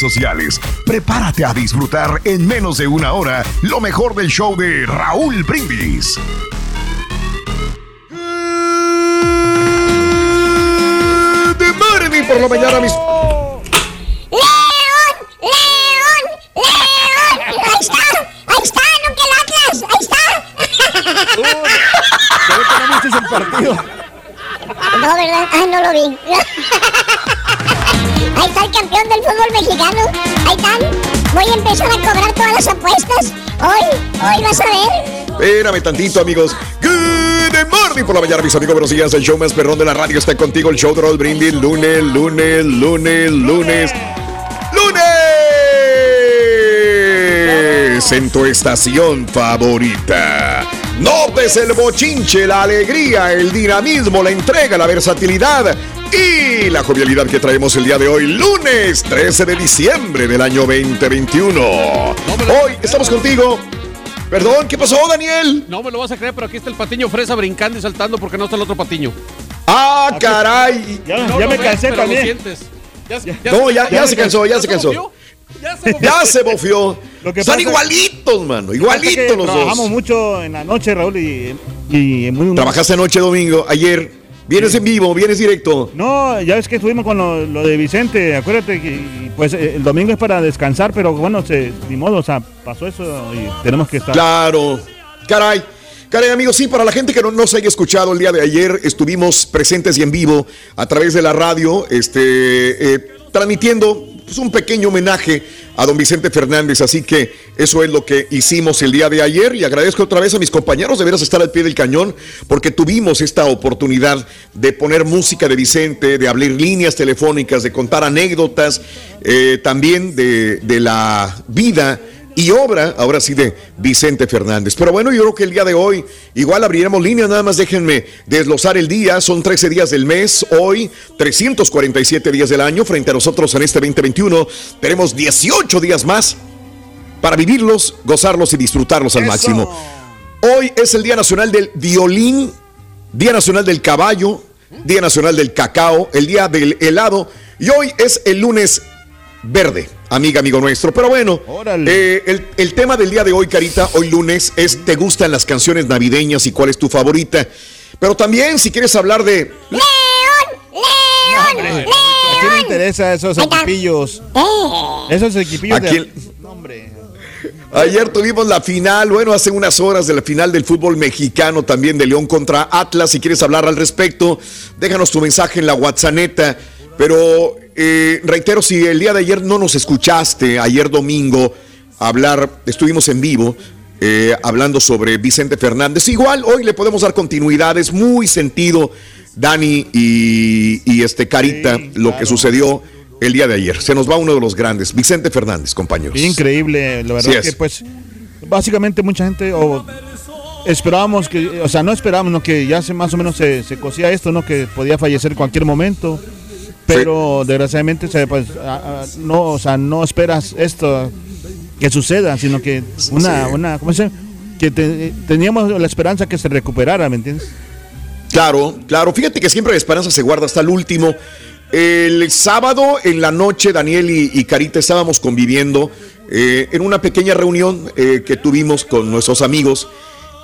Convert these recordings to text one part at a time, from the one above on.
sociales. Prepárate a disfrutar en menos de una hora lo mejor del show de Raúl Brindis. De morning por la mañana, mis. ¡León! ¡León! ¡León! ¡Ahí está! ¡Ahí está! ¡No que el Atlas! ¡Ahí está! Se ve que no viste el partido. No, ¿verdad? Ah, no lo vi. Ahí está el campeón del fútbol mexicano. Ahí están. Voy a empezar a cobrar todas las apuestas. Hoy, hoy vas a ver. Espérame tantito, amigos. Good morning por la mañana, mis amigos. Buenos días. El show más perrón de la radio está contigo. El show de Raúl Brindis. Lunes, lunes, lunes, lunes. ¡Lunes! En tu estación favorita. Notes el bochinche, la alegría, el dinamismo, la entrega, la versatilidad y la jovialidad que traemos el día de hoy, lunes 13 de diciembre del año 2021. Hoy estamos contigo. Perdón, ¿qué pasó, Daniel? No me lo vas a creer, pero aquí está el patiño fresa brincando y saltando porque no está el otro patiño. ¡Ah, caray! Ya, No ves, pero lo sientes. Ya, No, ya, ya se cansó, ya se cansó. Ya se. Ya se bofió. Lo que pasa- igualitos, mano. Igualitos los Trabajamos dos. mucho en la noche, Raúl, y, y muy- Trabajaste anoche, domingo, ayer. Vienes en vivo, vienes directo. No, ya es que estuvimos con lo, lo de Vicente, acuérdate que pues eh, el domingo es para descansar, pero bueno, se, ni modo, o sea, pasó eso y tenemos que estar. Claro. Caray. Caray, amigos, sí, para la gente que no nos haya escuchado el día de ayer, estuvimos presentes y en vivo a través de la radio, este, eh, transmitiendo pues, un pequeño homenaje a don Vicente Fernández. Así que eso es lo que hicimos el día de ayer y agradezco otra vez a mis compañeros de veras estar al pie del cañón porque tuvimos esta oportunidad de poner música de Vicente, de abrir líneas telefónicas, de contar anécdotas, eh, también de, de la vida y obra, ahora sí, de Vicente Fernández. Pero bueno, yo creo que el día de hoy igual abriremos líneas, nada más déjenme desglosar el día, son 13 días del mes, hoy 347 días del año, frente a nosotros en este 2021 tenemos 18 días más para vivirlos, gozarlos y disfrutarlos al máximo. Hoy es el Día Nacional del Violín, Día Nacional del Caballo, Día Nacional del Cacao, el Día del Helado y hoy es el lunes verde, amiga, amigo nuestro. Pero bueno, eh, el, el, tema del día de hoy, Carita, hoy lunes, es ¿te gustan las canciones navideñas y cuál es tu favorita? Pero también, si quieres hablar de... ¡León! ¡León! ¡León! ¿A quién le interesa esos equipillos? Esos equipillos de... Ayer tuvimos la final, bueno, hace unas horas de la final del fútbol mexicano, también de León contra Atlas. Si quieres hablar al respecto, déjanos tu mensaje en la WhatsApp. Pero eh, reitero, si el día de ayer no nos escuchaste, ayer domingo, hablar, estuvimos en vivo. Eh, hablando sobre Vicente Fernández. Igual hoy le podemos dar continuidad, es muy sentido, Dani y, este Carita, lo que sucedió el día de ayer. Se nos va uno de los grandes, Vicente Fernández, compañeros. Increíble, la verdad que pues básicamente mucha gente o esperábamos que, o sea, no esperábamos, ¿no? que ya se, más o menos se, se cosía esto, ¿no? Que podía fallecer en cualquier momento. Pero desgraciadamente, pues, no, o sea, no esperas esto que suceda, sino que una, una ¿cómo se Que teníamos la esperanza que se recuperara, ¿me entiendes? Claro, claro. Fíjate que siempre la esperanza se guarda hasta el último. El sábado en la noche, Daniel y, Carita estábamos conviviendo eh, en una pequeña reunión eh, que tuvimos con nuestros amigos,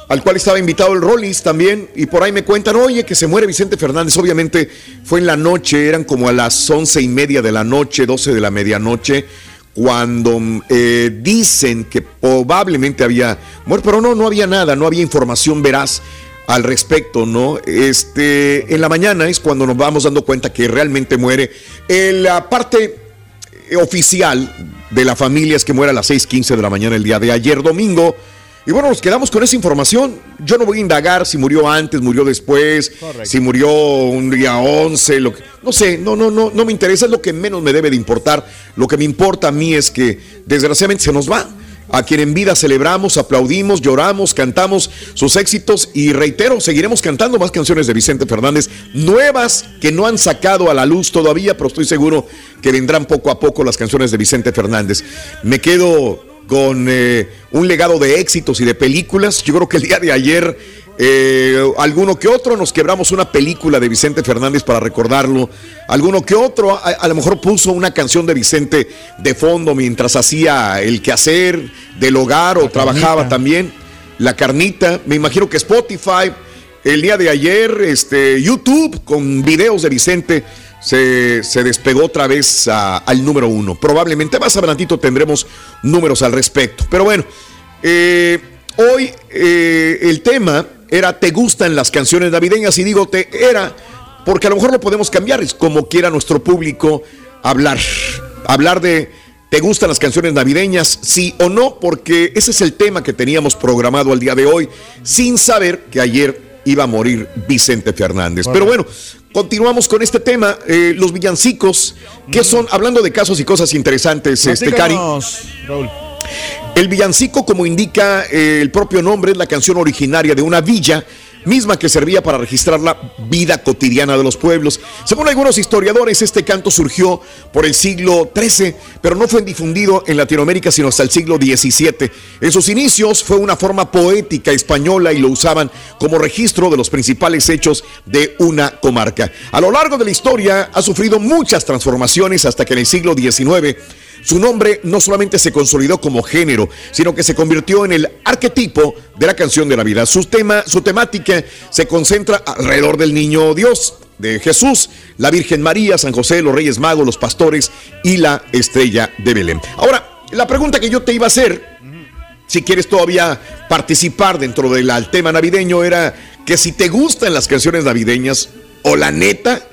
al cual estaba invitado el Rollis también, y por ahí me cuentan, oye, que se muere Vicente Fernández. Obviamente fue en la noche, eran como a las once y media de la noche, doce de la medianoche, cuando eh, dicen que probablemente había muerto, pero no, no había nada, no había información veraz al respecto, ¿no? Este, en la mañana es cuando nos vamos dando cuenta que realmente muere. La parte oficial de la familia es que muere a las 6:15 de la mañana el día de ayer domingo. Y bueno, nos quedamos con esa información. Yo no voy a indagar si murió antes, murió después, si murió un día 11, lo que, no sé, no, no, no, no me interesa, es lo que menos me debe de importar. Lo que me importa a mí es que desgraciadamente se nos va a quien en vida celebramos, aplaudimos, lloramos, cantamos sus éxitos y reitero, seguiremos cantando más canciones de Vicente Fernández, nuevas que no han sacado a la luz todavía, pero estoy seguro que vendrán poco a poco las canciones de Vicente Fernández. Me quedo con eh, un legado de éxitos y de películas. Yo creo que el día de ayer eh, alguno que otro nos quebramos una película de Vicente Fernández para recordarlo. Alguno que otro a, lo mejor puso una canción de Vicente de fondo mientras hacía el quehacer del hogar o trabajaba también. La carnita, me imagino que Spotify, el día de ayer, este, YouTube con videos de Vicente. Se, despegó otra vez al número uno. Probablemente más adelantito tendremos números al respecto. Pero bueno, eh, hoy eh, el tema era ¿te gustan las canciones navideñas? Y digo te era porque a lo mejor lo podemos cambiar, es como quiera nuestro público hablar, hablar de ¿te gustan las canciones navideñas? Sí o no, porque ese es el tema que teníamos programado al día de hoy, sin saber que ayer iba a morir Vicente Fernández. Pero bueno, continuamos con este tema, eh, los villancicos, que son, hablando de casos y cosas interesantes, este Cari. El villancico, como indica eh, el propio nombre, es la canción originaria de una villa misma que servía para registrar la vida cotidiana de los pueblos. Según algunos historiadores, este canto surgió por el siglo XIII, pero no fue difundido en Latinoamérica sino hasta el siglo XVII. En sus inicios fue una forma poética española y lo usaban como registro de los principales hechos de una comarca. A lo largo de la historia ha sufrido muchas transformaciones hasta que en el siglo XIX su nombre no solamente se consolidó como género, sino que se convirtió en el arquetipo de la canción de Navidad. Su tema, su temática se concentra alrededor del niño Dios, de Jesús, la Virgen María, San José, los Reyes Magos, los pastores y la estrella de Belén. Ahora, la pregunta que yo te iba a hacer, si quieres todavía participar dentro del tema navideño, era que si te gustan las canciones navideñas o la neta,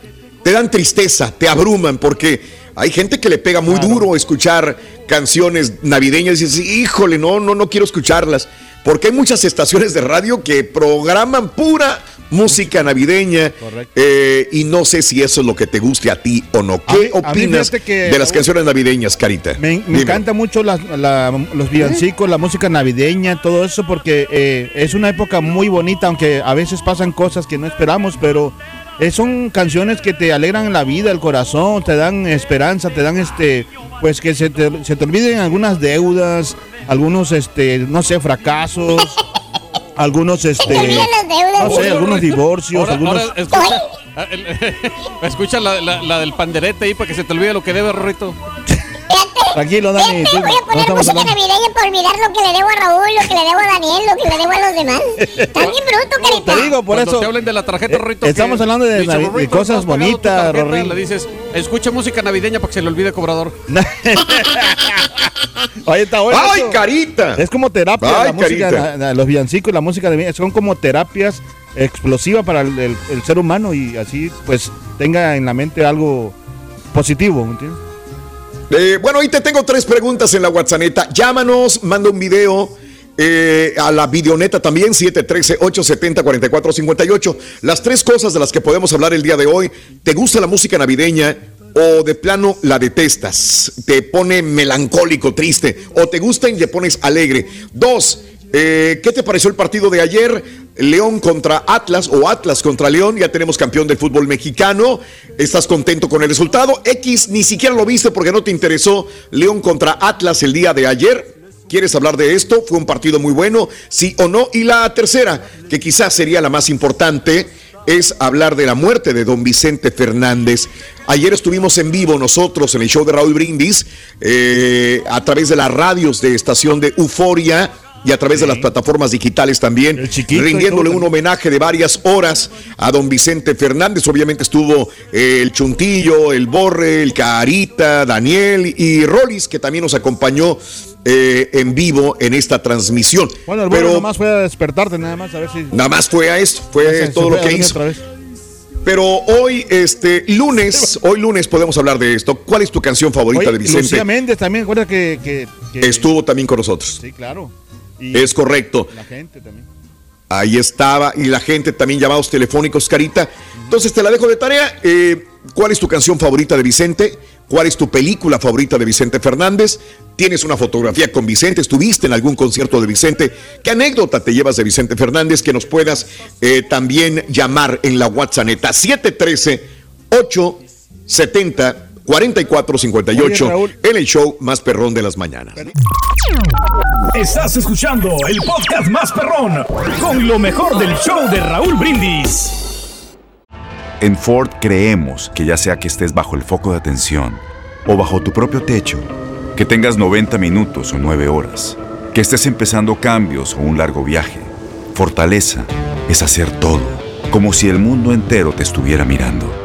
te dan tristeza, te abruman, porque hay gente que le pega muy duro escuchar canciones navideñas y dice, híjole, no, no, no quiero escucharlas. Porque hay muchas estaciones de radio que programan pura música navideña. Eh, y no sé si eso es lo que te guste a ti o no. ¿Qué opinas de las canciones navideñas, Carita? Me, encanta mucho los villancicos, la música navideña, todo eso, porque eh, es una época muy bonita, aunque a veces pasan cosas que no esperamos, pero eh, son canciones que te alegran la vida, el corazón, te dan esperanza, te dan este, pues que se te, se te olviden algunas deudas, algunos, este, no sé, fracasos, algunos, este, no sé, algunos divorcios, algunos. Escucha la, la, del panderete ahí para que se te olvide lo que debe, Rorrito. Tranquilo, Dani. voy a poner música navideña para olvidar lo que le debo a Raúl, lo que le debo a Daniel, lo que le debo a los demás. Está bien bruto, carita. Te digo, por Cuando eso. te hablen de la tarjeta, Rorrito. Estamos hablando de, de cosas bonitas, Rorrito. Le dices, escucha música navideña para que se le olvide cobrador. Oye, está bueno. ¡Ay, carita! Es como terapia. Ay, la música, los villancicos y la música de son como terapias explosivas para el, el ser humano y así, pues, tenga en la mente algo positivo, ¿me entiendes? Eh, bueno, ahí te tengo tres preguntas en la WhatsApp. Llámanos, manda un video. Eh, a la videoneta también, 713-870-4458. Las tres cosas de las que podemos hablar el día de hoy. ¿Te gusta la música navideña o de plano la detestas? ¿Te pone melancólico, triste? ¿O te gusta y te pones alegre? Dos, eh, ¿qué te pareció el partido de ayer? León contra Atlas o Atlas contra León, ya tenemos campeón del fútbol mexicano. ¿Estás contento con el resultado? X, ni siquiera lo viste porque no te interesó León contra Atlas el día de ayer. ¿Quieres hablar de esto? ¿Fue un partido muy bueno? ¿Sí o no? Y la tercera, que quizás sería la más importante, es hablar de la muerte de don Vicente Fernández. Ayer estuvimos en vivo nosotros en el show de Raúl Brindis, eh, a través de las radios de estación de Euforia y a través de las plataformas digitales también, rindiéndole un homenaje de varias horas a don Vicente Fernández. Obviamente estuvo eh, el Chuntillo, el Borre, el Carita, Daniel y Rolis, que también nos acompañó eh, en vivo en esta transmisión. Bueno, el Pero nada más fue a despertarte, nada más a ver si. Nada más fue a esto, fue todo lo que hizo. Pero hoy, este lunes, hoy lunes podemos hablar de esto. ¿Cuál es tu canción favorita de Vicente? Lucía Méndez también, recuerda que, que, estuvo también con nosotros. Sí, claro es correcto. La gente también. Ahí estaba, y la gente también llamados telefónicos, Carita. Entonces te la dejo de tarea. Eh, ¿Cuál es tu canción favorita de Vicente? ¿Cuál es tu película favorita de Vicente Fernández? ¿Tienes una fotografía con Vicente? ¿Estuviste en algún concierto de Vicente? ¿Qué anécdota te llevas de Vicente Fernández? Que nos puedas eh, también llamar en la WhatsApp 713 870 4458 en el show más perrón de las mañanas. Estás escuchando el podcast más perrón con lo mejor del show de Raúl Brindis. En Ford creemos que ya sea que estés bajo el foco de atención o bajo tu propio techo, que tengas 90 minutos o 9 horas, que estés empezando cambios o un largo viaje, fortaleza es hacer todo, como si el mundo entero te estuviera mirando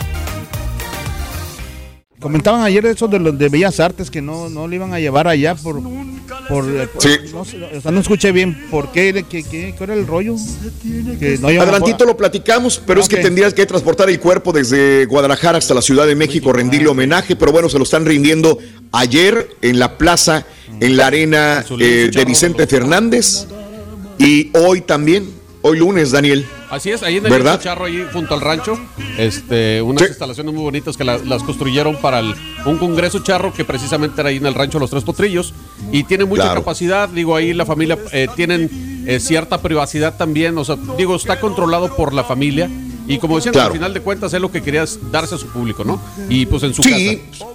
Comentaban ayer eso de los de Bellas Artes que no, no le iban a llevar allá por. por, eh, sí. no, o sea, no escuché bien por qué, qué, qué, era el rollo. Que no Adelantito lo platicamos, pero es que tendrías que transportar el cuerpo desde Guadalajara hasta la Ciudad de México, rendirle homenaje, pero bueno, se lo están rindiendo ayer en la plaza, en la arena eh, de Vicente Fernández y hoy también hoy lunes, Daniel. Así es, ahí en el ¿verdad? charro, ahí junto al rancho, este, unas instalaciones muy bonitas que la- las construyeron para el- un congreso charro que precisamente era ahí en el rancho Los Tres Potrillos y tiene mucha Claro. capacidad, digo, ahí la familia eh, tienen eh, cierta privacidad también, o sea, digo, está controlado por la familia y como decían, Claro. al final de cuentas es lo que quería es darse a su público, ¿no? Y pues en su Sí, casa.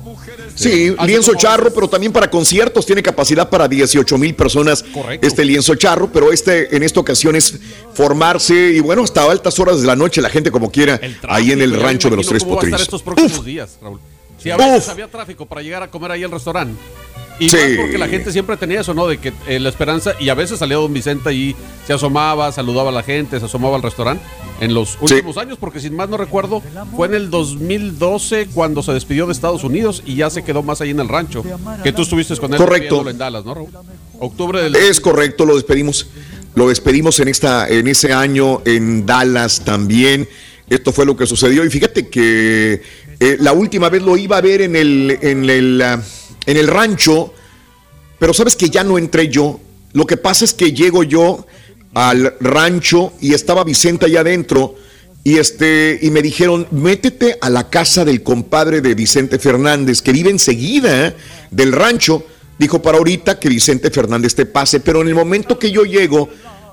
Sí, lienzo charro, pero también para conciertos. Tiene capacidad para 18 mil personas. Correcto. Este lienzo charro, pero este en esta ocasión es formarse y bueno, hasta altas horas de la noche, la gente como quiera, ahí en el rancho de los Tres Potrillos. estos próximos días, Raúl. Si a veces Uf. había tráfico para llegar a comer ahí al restaurante. Y Sí. más porque la gente siempre tenía eso, ¿no? De que eh, la esperanza, y a veces salía Don Vicente y se asomaba, saludaba a la gente, se asomaba al restaurante en los últimos años, porque sin más no recuerdo, fue en el 2012 cuando se despidió de Estados Unidos y ya se quedó más ahí en el rancho. Que tú estuviste con él Correcto. en Dallas, ¿no, Raúl? Octubre del. Es correcto, lo despedimos. Lo despedimos en esta, en ese año en Dallas también. Esto fue lo que sucedió. Y fíjate que eh, la última vez lo iba a ver en el, en el, ah, en el rancho, pero sabes que ya no entré yo. Lo que pasa es que llego yo al rancho y estaba Vicente allá adentro. Y este, y me dijeron, métete a la casa del compadre de Vicente Fernández, que vive enseguida del rancho. Dijo para ahorita que Vicente Fernández te pase, pero en el momento que yo llego,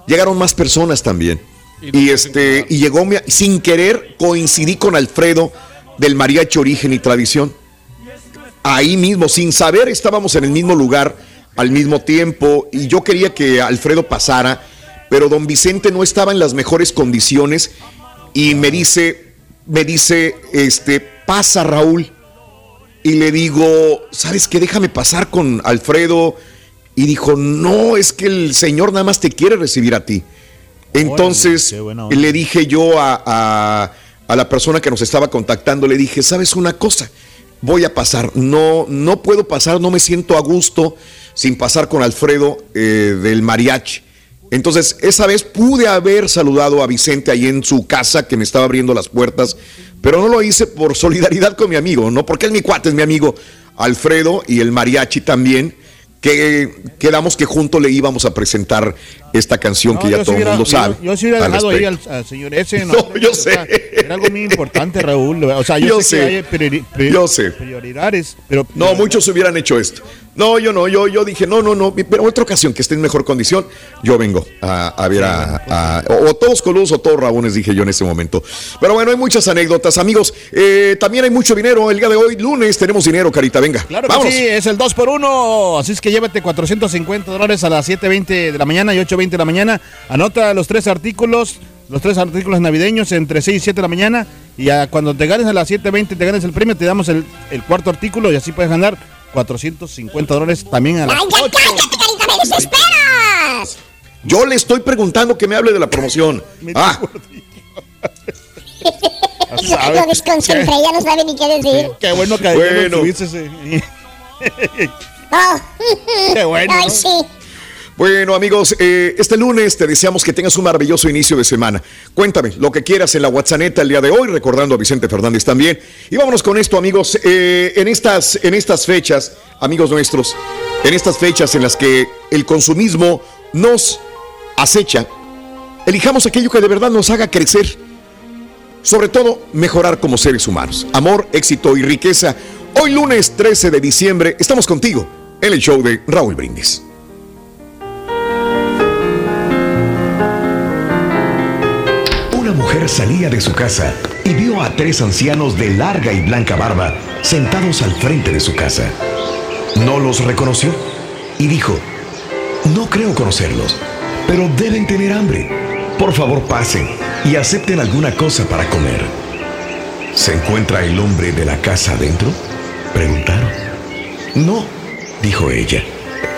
llegaron más personas también. Y este, y llegó sin querer, coincidí con Alfredo del Mariachi Origen y Tradición. Ahí mismo, sin saber, estábamos en el mismo lugar al mismo tiempo. Y yo quería que Alfredo pasara, pero don Vicente no estaba en las mejores condiciones. Y me dice, me dice, este, pasa Raúl. Y le digo, ¿sabes qué? Déjame pasar con Alfredo. Y dijo, no, es que el Señor nada más te quiere recibir a ti. Entonces le dije yo a, a- a la persona que nos estaba contactando, le dije, ¿sabes una cosa? Voy a pasar, no, no puedo pasar, no me siento a gusto sin pasar con Alfredo eh, del mariachi. Entonces, esa vez pude haber saludado a Vicente ahí en su casa que me estaba abriendo las puertas, pero no lo hice por solidaridad con mi amigo, no porque es mi cuate, es mi amigo Alfredo y el mariachi también, que quedamos que juntos le íbamos a presentar esta canción que No, ya yo todo el mundo sabe. Yo, yo sí hubiera dejado ahí al, al señor ese. No, No, yo sea, sé. Era algo muy importante, Raúl. O sea, yo, Yo sé, que sé. hay priori- pri- Yo sé. prioridades, pero No, muchos hubieran hecho esto. No, yo no, yo, yo dije, no, no, no, pero otra ocasión que esté en mejor condición, yo vengo a, a ver a, a- o, o todos coludos o todos rabones, dije yo en ese momento. Pero bueno, hay muchas anécdotas, amigos. Eh, también hay mucho dinero. El día de hoy, lunes, tenemos dinero, Carita, venga. Claro que vámonos. sí, es el 2 por 1 Así es que llévate 450 dólares a las 7.20 de la mañana y 8.20 de la mañana. Anota los tres artículos, los tres artículos navideños entre 6 y 7 de la mañana. Y a- cuando te ganes a las 7.20, te ganes el premio, te damos el, el cuarto artículo y así puedes ganar 450 dólares también a las ¡Ay, ya cállate, carita, me desesperas! Yo le estoy preguntando que me hable de la promoción. Ah, Lo desconcentré, ya no sabe ni qué decir. Qué bueno que Bueno. tuviste ese- Oh. Qué bueno. Ay, sí. Bueno, amigos, eh, este lunes te deseamos que tengas un maravilloso inicio de semana. Cuéntame lo que quieras en la WhatsApp el día de hoy, recordando a Vicente Fernández también. Y vámonos con esto, amigos. Eh, en, estas, en estas fechas, amigos nuestros, en estas fechas en las que el consumismo nos acecha, elijamos aquello que de verdad nos haga crecer. Sobre todo, mejorar como seres humanos. Amor, éxito y riqueza. Hoy lunes 13 de diciembre estamos contigo en el show de Raúl Brindis. Salía de su casa y vio a tres ancianos de larga y blanca barba sentados al frente de su casa. No los reconoció y dijo, no creo conocerlos, pero deben tener hambre. Por favor pasen y acepten alguna cosa para comer. ¿Se encuentra el hombre de la casa adentro? Preguntaron. No, dijo ella.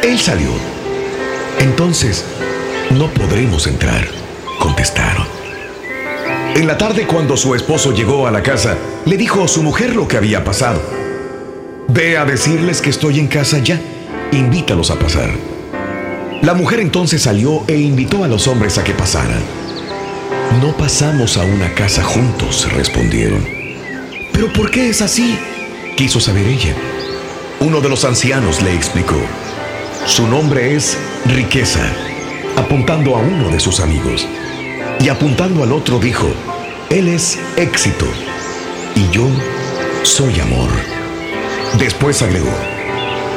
Él salió. Entonces, no podremos entrar, contestaron. En la tarde, cuando su esposo llegó a la casa, le dijo a su mujer lo que había pasado. Ve a decirles que estoy en casa ya. Invítalos a pasar. La mujer entonces salió e invitó a los hombres a que pasaran. No pasamos a una casa juntos, respondieron. ¿Pero por qué es así? Quiso saber ella. Uno de los ancianos le explicó. Su nombre es Riqueza, apuntando a uno de sus amigos. Y apuntando al otro dijo, Él es éxito y yo soy amor. Después agregó,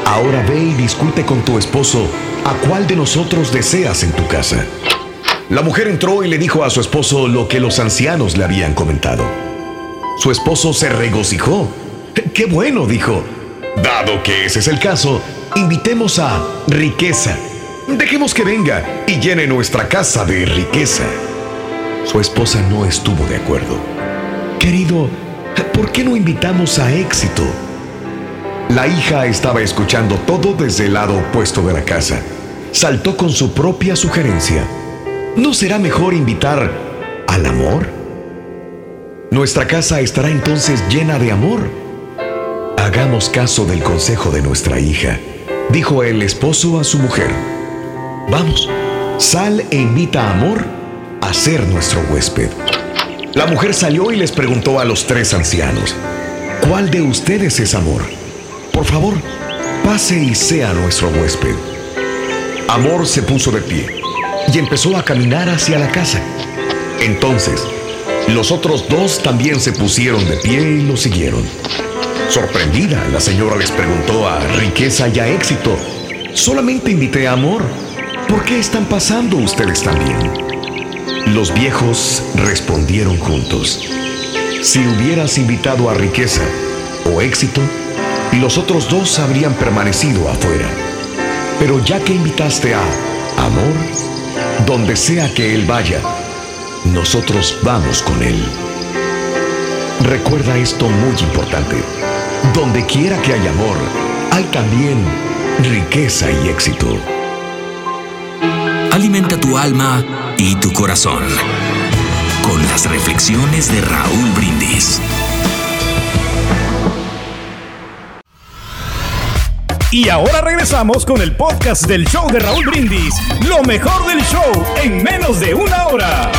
ahora ve y discute con tu esposo a cuál de nosotros deseas en tu casa. La mujer entró y le dijo a su esposo lo que los ancianos le habían comentado. Su esposo se regocijó. ¡Qué bueno! dijo. Dado que ese es el caso, invitemos a riqueza. Dejemos que venga y llene nuestra casa de riqueza. Su esposa no estuvo de acuerdo. Querido, ¿por qué no invitamos a éxito? La hija estaba escuchando todo desde el lado opuesto de la casa. Saltó con su propia sugerencia. ¿No será mejor invitar al amor? Nuestra casa estará entonces llena de amor. Hagamos caso del consejo de nuestra hija, dijo el esposo a su mujer. Vamos, sal e invita a Amor a ser nuestro huésped. La mujer salió y les preguntó a los tres ancianos, ¿cuál de ustedes es Amor? Por favor, pase y sea nuestro huésped. Amor se puso de pie y empezó a caminar hacia la casa. Entonces, los otros dos también se pusieron de pie y lo siguieron. Sorprendida, la señora les preguntó a Riqueza y a Éxito, solamente invité a Amor. ¿Por qué están pasando ustedes también? Los viejos respondieron juntos. Si hubieras invitado a Riqueza o Éxito, los otros dos habrían permanecido afuera. Pero ya que invitaste a Amor, donde sea que él vaya, nosotros vamos con él. Recuerda esto muy importante. Donde quiera que haya amor, hay también riqueza y éxito. Alimenta tu alma y tu corazón con las reflexiones de Raúl Brindis. Y ahora regresamos con el podcast del show de Raúl Brindis. Lo mejor del show en menos de una hora.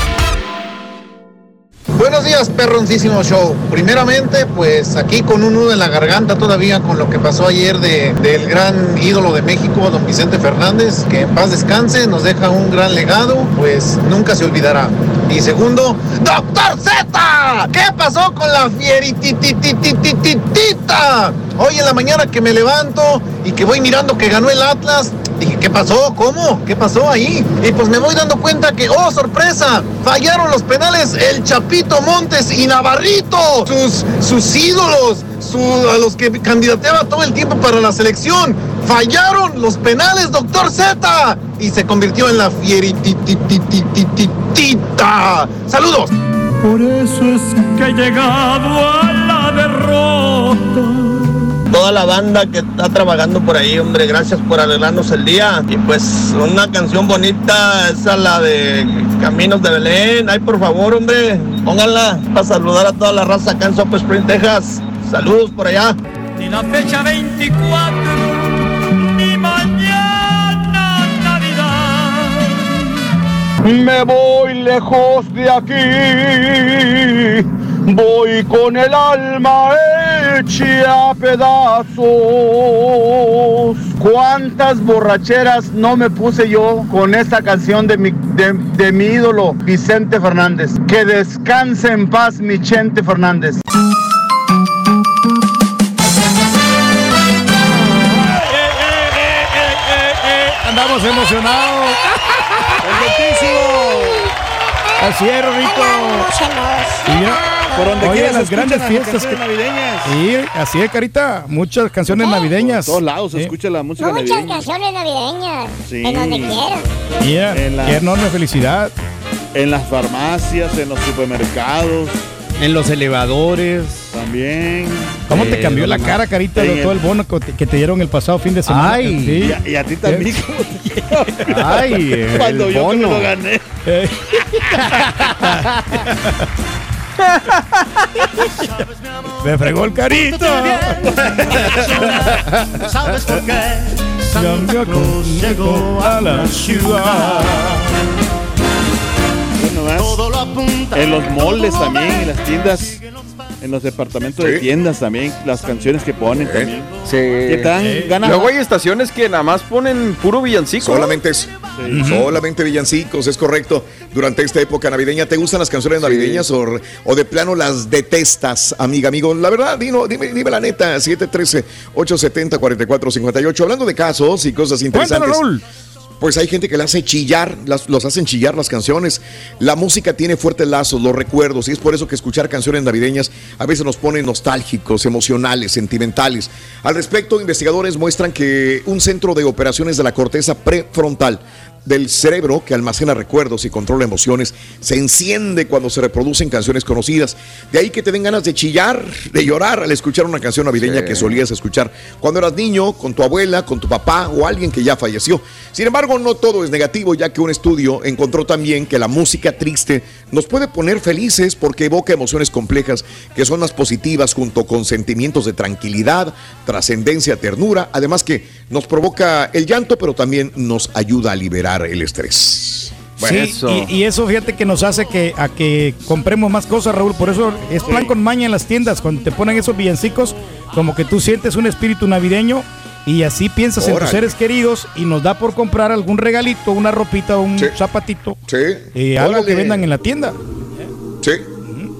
Buenos días, perroncísimo show. Primeramente, pues aquí con un nudo en la garganta todavía con lo que pasó ayer de, del gran ídolo de México, don Vicente Fernández, que en paz descanse, nos deja un gran legado, pues nunca se olvidará. Y segundo, ¡Doctor Z! ¿Qué pasó con la fieritititititita? Hoy en la mañana que me levanto y que voy mirando que ganó el Atlas, dije, ¿qué pasó? ¿Cómo? ¿Qué pasó ahí? Y pues me voy dando cuenta que, ¡oh, sorpresa! Fallaron los penales el Chapito Montes y Navarrito, sus, sus ídolos, a los que candidateaba todo el tiempo para la selección. Fallaron los penales, doctor Z. Y se convirtió en la fieritititititita. ¡Saludos! Por eso es que he llegado a la derrota toda la banda que está trabajando por ahí, hombre, gracias por arreglarnos el día. Y pues una canción bonita, esa la de Caminos de Belén. Ay, por favor, hombre, pónganla para saludar a toda la raza acá en Sopo Spring, Texas. Saludos por allá. Ni la fecha 24, Me voy lejos de aquí, voy con el alma hecha a pedazos. ¿Cuántas borracheras no me puse yo con esta canción de mi, de, de mi ídolo Vicente Fernández? Que descanse en paz mi Chente Fernández. Andamos emocionados. Así es, Rorrito. Y mira, por donde Oye, quieras las grandes fiestas que- navideñas. Sí, así es, Carita. Muchas canciones navideñas. Por todos lados se Sí. escucha la música Muchas navideña. canciones navideñas. Sí. En donde quiera. Mira, En la- qué enorme felicidad. En las farmacias, en los supermercados. En los elevadores. También. ¿Cómo te Eh, cambió la cara, Carita, de todo el- bono que te, que dieron el pasado fin de semana? Ay. Sí. Y, a, y a ti también. ¿cómo te Ay, el Cuando yo que me bono. lo gané. Eh. Me fregó el carito. ¿Sabes por qué? Santa Claus llegó a la ciudad. Más. En los moldes también, en las tiendas En los departamentos de tiendas también, las canciones que ponen también. Sí. Que te dan ganas. Luego hay estaciones que nada más ponen puro villancico. Solamente es, solamente villancicos, es correcto. Durante esta época navideña, ¿te gustan las canciones navideñas o, o de plano las detestas, amiga, amigo? La verdad, dino, dime, dime la neta, 713-870-4458. Hablando de casos y cosas interesantes. Raúl. Pues hay gente que le hace chillar, las- los hacen chillar las canciones. La música tiene fuertes lazos, los recuerdos, y es por eso que escuchar canciones navideñas a veces nos pone nostálgicos, emocionales, sentimentales. Al respecto, investigadores muestran que un centro de operaciones de la corteza prefrontal del cerebro que almacena recuerdos y controla emociones se enciende cuando se reproducen canciones conocidas. De ahí que te den ganas de chillar, de llorar al escuchar una canción navideña Sí. que solías escuchar cuando eras niño, con tu abuela, con tu papá o alguien que ya falleció. Sin embargo, no todo es negativo, ya que un estudio encontró también que la música triste nos puede poner felices porque evoca emociones complejas que son más positivas junto con sentimientos de tranquilidad, trascendencia, ternura, además que nos provoca el llanto, pero también nos ayuda a liberar el estrés. Sí, Y, y eso fíjate que nos hace que a que compremos más cosas, Raúl. Por eso es plan con maña en las tiendas. Cuando te ponen esos villancicos, como que tú sientes un espíritu navideño y así piensas en tus seres queridos y nos da por comprar algún regalito, una ropita, un zapatito, eh, algo que vendan en la tienda. Sí.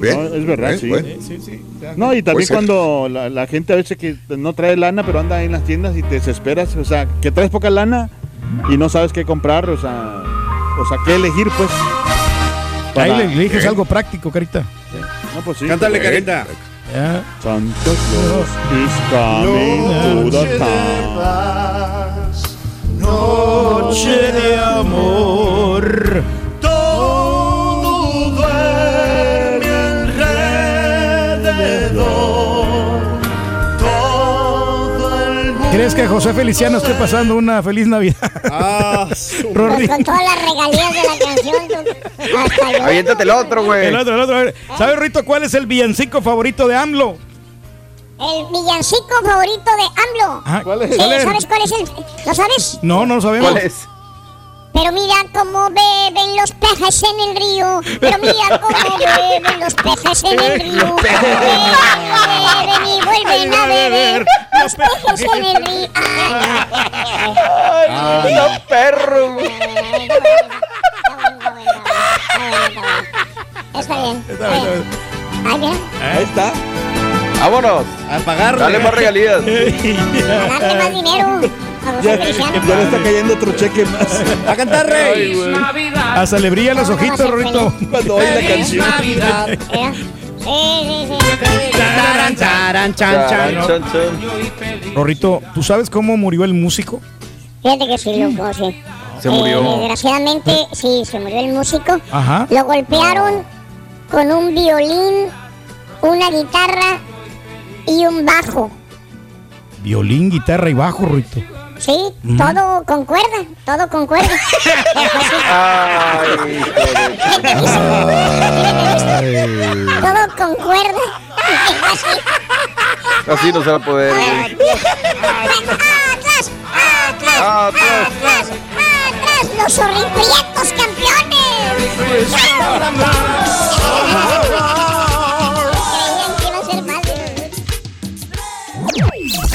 Bien. No, es verdad, Bien, sí. bueno. No, y también Puede ser. cuando la, la gente a veces que no trae lana, pero anda en las tiendas y te desesperas, o sea, que traes poca lana y no sabes qué comprar, o sea, o sea, qué elegir, pues. Ahí Para- le eliges algo práctico, Carita. No, pues sí. Cántale, Carita. Ya. Santa Claus is coming to the town. Noche de amor. ¿Crees que José Feliciano esté pasando una feliz Navidad? Ah, Rory. Con todas las regalías de la canción. Hasta. Aviéntate el otro, güey. El otro, el otro. a ver. ¿Sabes, Rito, cuál es el villancico favorito de AMLO? El villancico favorito de AMLO. Ajá, ¿cuál es? Sí, ¿Cuál es? ¿Sabes cuál es el? ¿Lo sabes? No, no lo sabemos. ¿Cuál es? Pero mira cómo beben los peces en el río. Pero mira cómo beben los peces en el río. Beben y vuelven a beber los peces en el río. Ay, no, perro. Está bien. Está bien, está bien. Mira. Ahí está. Vámonos. A pagarle. Dale más regalías. Dale más dinero. Ya, ya le está cayendo otro cheque más. A cantar, rey. Hasta le brillan los ojitos, Rorito. Cuando oye la canción. Chan, chan. Rorito, ¿tú sabes cómo murió el músico? Fíjate que sí, loco, sí. Se murió. Eh, desgraciadamente, sí, se murió el músico. Ajá. Lo golpearon con un violín, una guitarra y un bajo. Violín, guitarra y bajo, Rorito. Sí, Mm. todo con cuerda, todo con cuerda. Ay, todo con cuerda. Así no se va a poder. güey. ¡Atrás! ¡Atrás! ¡Atrás! ¡Atrás! ¡Los horriprietos campeones!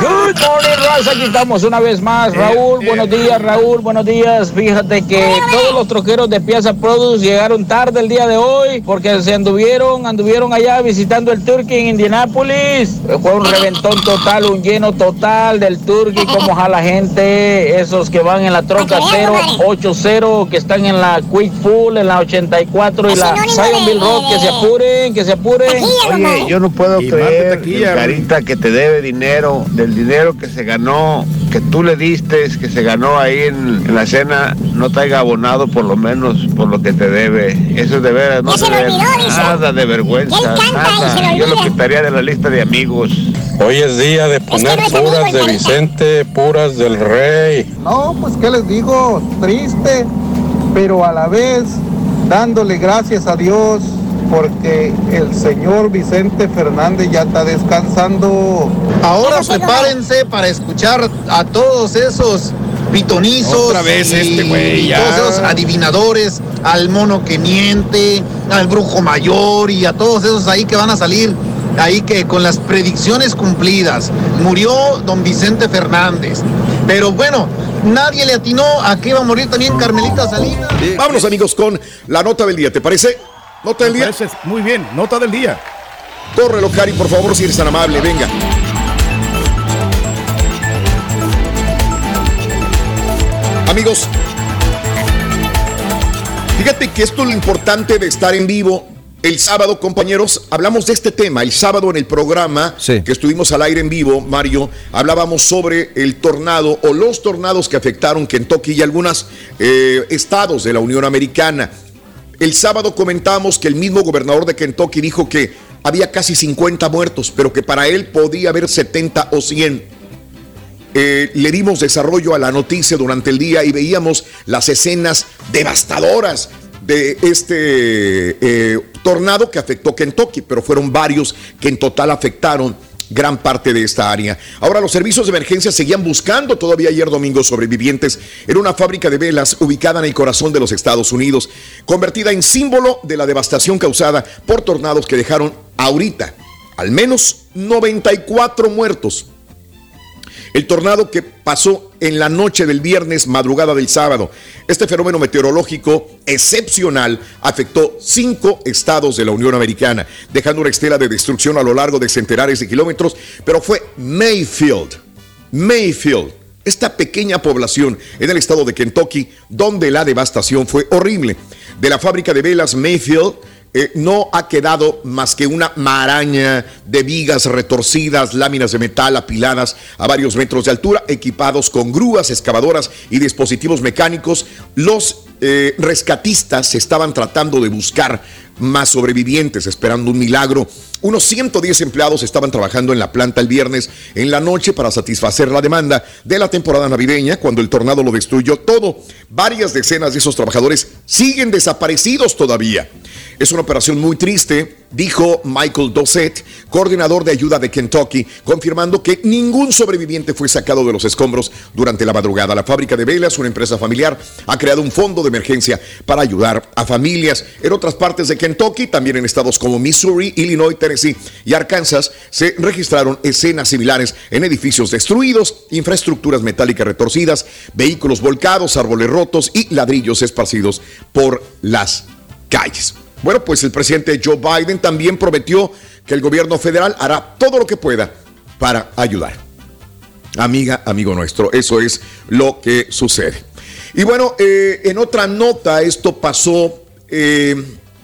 Good morning, Raza. Aquí estamos una vez más. Raúl, buenos días, Raúl, buenos días. Fíjate que todos los troqueros de Piazza Produce llegaron tarde el día de hoy porque se anduvieron, anduvieron allá visitando el Turkey en Indianápolis. Fue un reventón total, un lleno total del Turkey. Como jala gente, esos que van en la troca 080, que están en la Quick Full, en la 84 y la Zionville Road. Que se apuren, que se apuren. Oye, yo no puedo creer, Carita, que te debe dinero, del dinero que se ganó, que tú le diste, que se ganó ahí en, en la cena, no te haya abonado por lo menos por lo que te debe. Eso es de veras, no se dice. nada de vergüenza, nada. Yo lo quitaría de la lista de amigos. Hoy es día de poner puras de. Vicente, puras del Rey. No, pues qué les digo, triste, pero a la vez dándole gracias a Dios porque el señor Vicente Fernández ya está descansando. Ahora prepárense para escuchar a todos esos pitonizos. Otra vez y, este güey, ya. todos esos adivinadores, al mono que miente, al brujo mayor y a todos esos ahí que van a salir. Ahí que con las predicciones cumplidas. Murió don Vicente Fernández. Pero bueno, nadie le atinó a que iba a morir también Carmelita Salinas. Vámonos amigos con la nota del día, ¿te parece? Nota del día. muy bien, nota del día. Córrelo, Cari, por favor, si eres tan amable, venga. Amigos, fíjate que esto es lo importante de estar en vivo. El sábado, compañeros, hablamos de este tema. El sábado en el programa que estuvimos al aire en vivo, Mario, hablábamos sobre el tornado o los tornados que afectaron Kentucky y algunos estados de la Unión Americana. El sábado comentamos que el mismo gobernador de Kentucky dijo que había casi 50 muertos, pero que para él podía haber 70 o 100. Eh, le dimos desarrollo a la noticia durante el día y veíamos las escenas devastadoras de este eh, tornado que afectó Kentucky, pero fueron varios que en total afectaron gran parte de esta área. Ahora los servicios de emergencia seguían buscando todavía ayer domingo sobrevivientes en una fábrica de velas ubicada en el corazón de los Estados Unidos, convertida en símbolo de la devastación causada por tornados que dejaron ahorita al menos 94 muertos. El tornado que pasó en la noche del viernes, madrugada del sábado. Este fenómeno meteorológico excepcional afectó cinco estados de la Unión Americana, dejando una estela de destrucción a lo largo de centenares de kilómetros, pero fue Mayfield, Mayfield, esta pequeña población en el estado de Kentucky, donde la devastación fue horrible. De la fábrica de velas Mayfield, eh, no ha quedado más que una maraña de vigas retorcidas, láminas de metal apiladas a varios metros de altura, equipados con grúas, excavadoras y dispositivos mecánicos. Los eh, rescatistas estaban tratando de buscar más sobrevivientes, esperando un milagro. Unos 110 empleados estaban trabajando en la planta el viernes en la noche para satisfacer la demanda de la temporada navideña cuando el tornado lo destruyó todo. Varias decenas de esos trabajadores siguen desaparecidos todavía. Es una operación muy triste, dijo Michael Dossett, coordinador de ayuda de Kentucky, confirmando que ningún sobreviviente fue sacado de los escombros durante la madrugada. La fábrica de velas, una empresa familiar, ha creado un fondo de emergencia para ayudar a familias. En otras partes de Kentucky, también en estados como Missouri, Illinois, Tennessee y Arkansas, se registraron escenas similares en edificios destruidos, infraestructuras metálicas retorcidas, vehículos volcados, árboles rotos y ladrillos esparcidos por las calles. Bueno, pues el presidente Joe Biden también prometió que el gobierno federal hará todo lo que pueda para ayudar. Amiga, amigo nuestro, eso es lo que sucede. Y bueno, eh, en otra nota, esto pasó eh,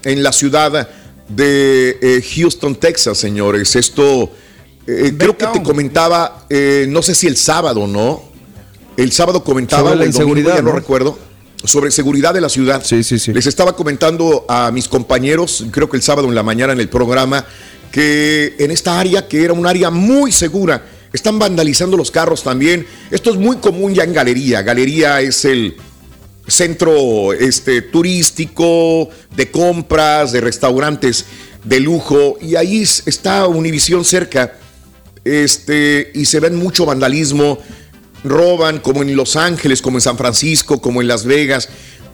en la ciudad de eh, Houston, Texas, señores. Esto creo que te comentaba, eh, no sé si el sábado, ¿no? El sábado comentaba, Sobre la domingo, inseguridad, ya no ¿no? recuerdo, sobre seguridad de la ciudad. Sí, sí, sí. Les estaba comentando a mis compañeros, creo que el sábado en la mañana en el programa, que en esta área, que era un área muy segura, están vandalizando los carros también. Esto es muy común ya en Galería. Galería es el centro este, turístico, de compras, de restaurantes de lujo, y ahí es- está Univisión cerca, este, y se ven mucho vandalismo, roban como en Los Ángeles, como en San Francisco, como en Las Vegas,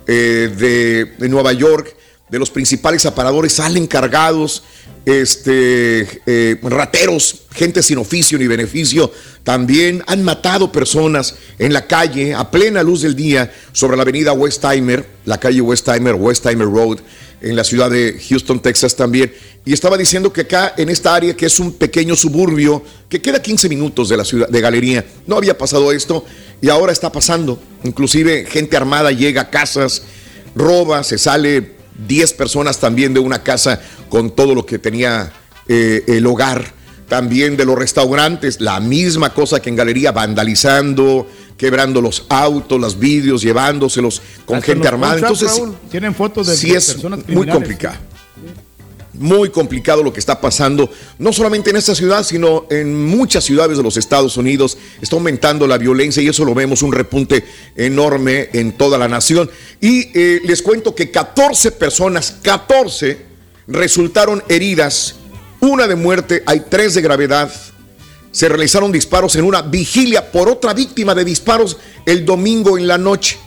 eh, de, de Nueva York, de los principales aparadores salen cargados, este, eh, rateros, gente sin oficio ni beneficio, también han matado personas en la calle a plena luz del día sobre la avenida Westheimer, la calle Westheimer, Westheimer Road, en la ciudad de Houston, Texas también. Y estaba diciendo que acá en esta área, que es un pequeño suburbio, que queda a 15 minutos de la ciudad de Galería, no había pasado esto y ahora está pasando. Inclusive gente armada llega a casas, roba, se sale 10 personas también de una casa con todo lo que tenía eh, el hogar. También de los restaurantes, la misma cosa que en galería, vandalizando, quebrando los autos, los vídeos, llevándoselos con Hasta gente armada. Entonces, Raúl, tienen fotos de, sí es personas muy complicado. Muy complicado lo que está pasando, no solamente en esta ciudad, sino en muchas ciudades de los Estados Unidos. Está aumentando la violencia y eso lo vemos, un repunte enorme en toda la nación. Y eh, les cuento que 14 personas, 14, resultaron heridas, una de muerte, hay tres de gravedad. se realizaron disparos en una vigilia por otra víctima de disparos el domingo en la noche,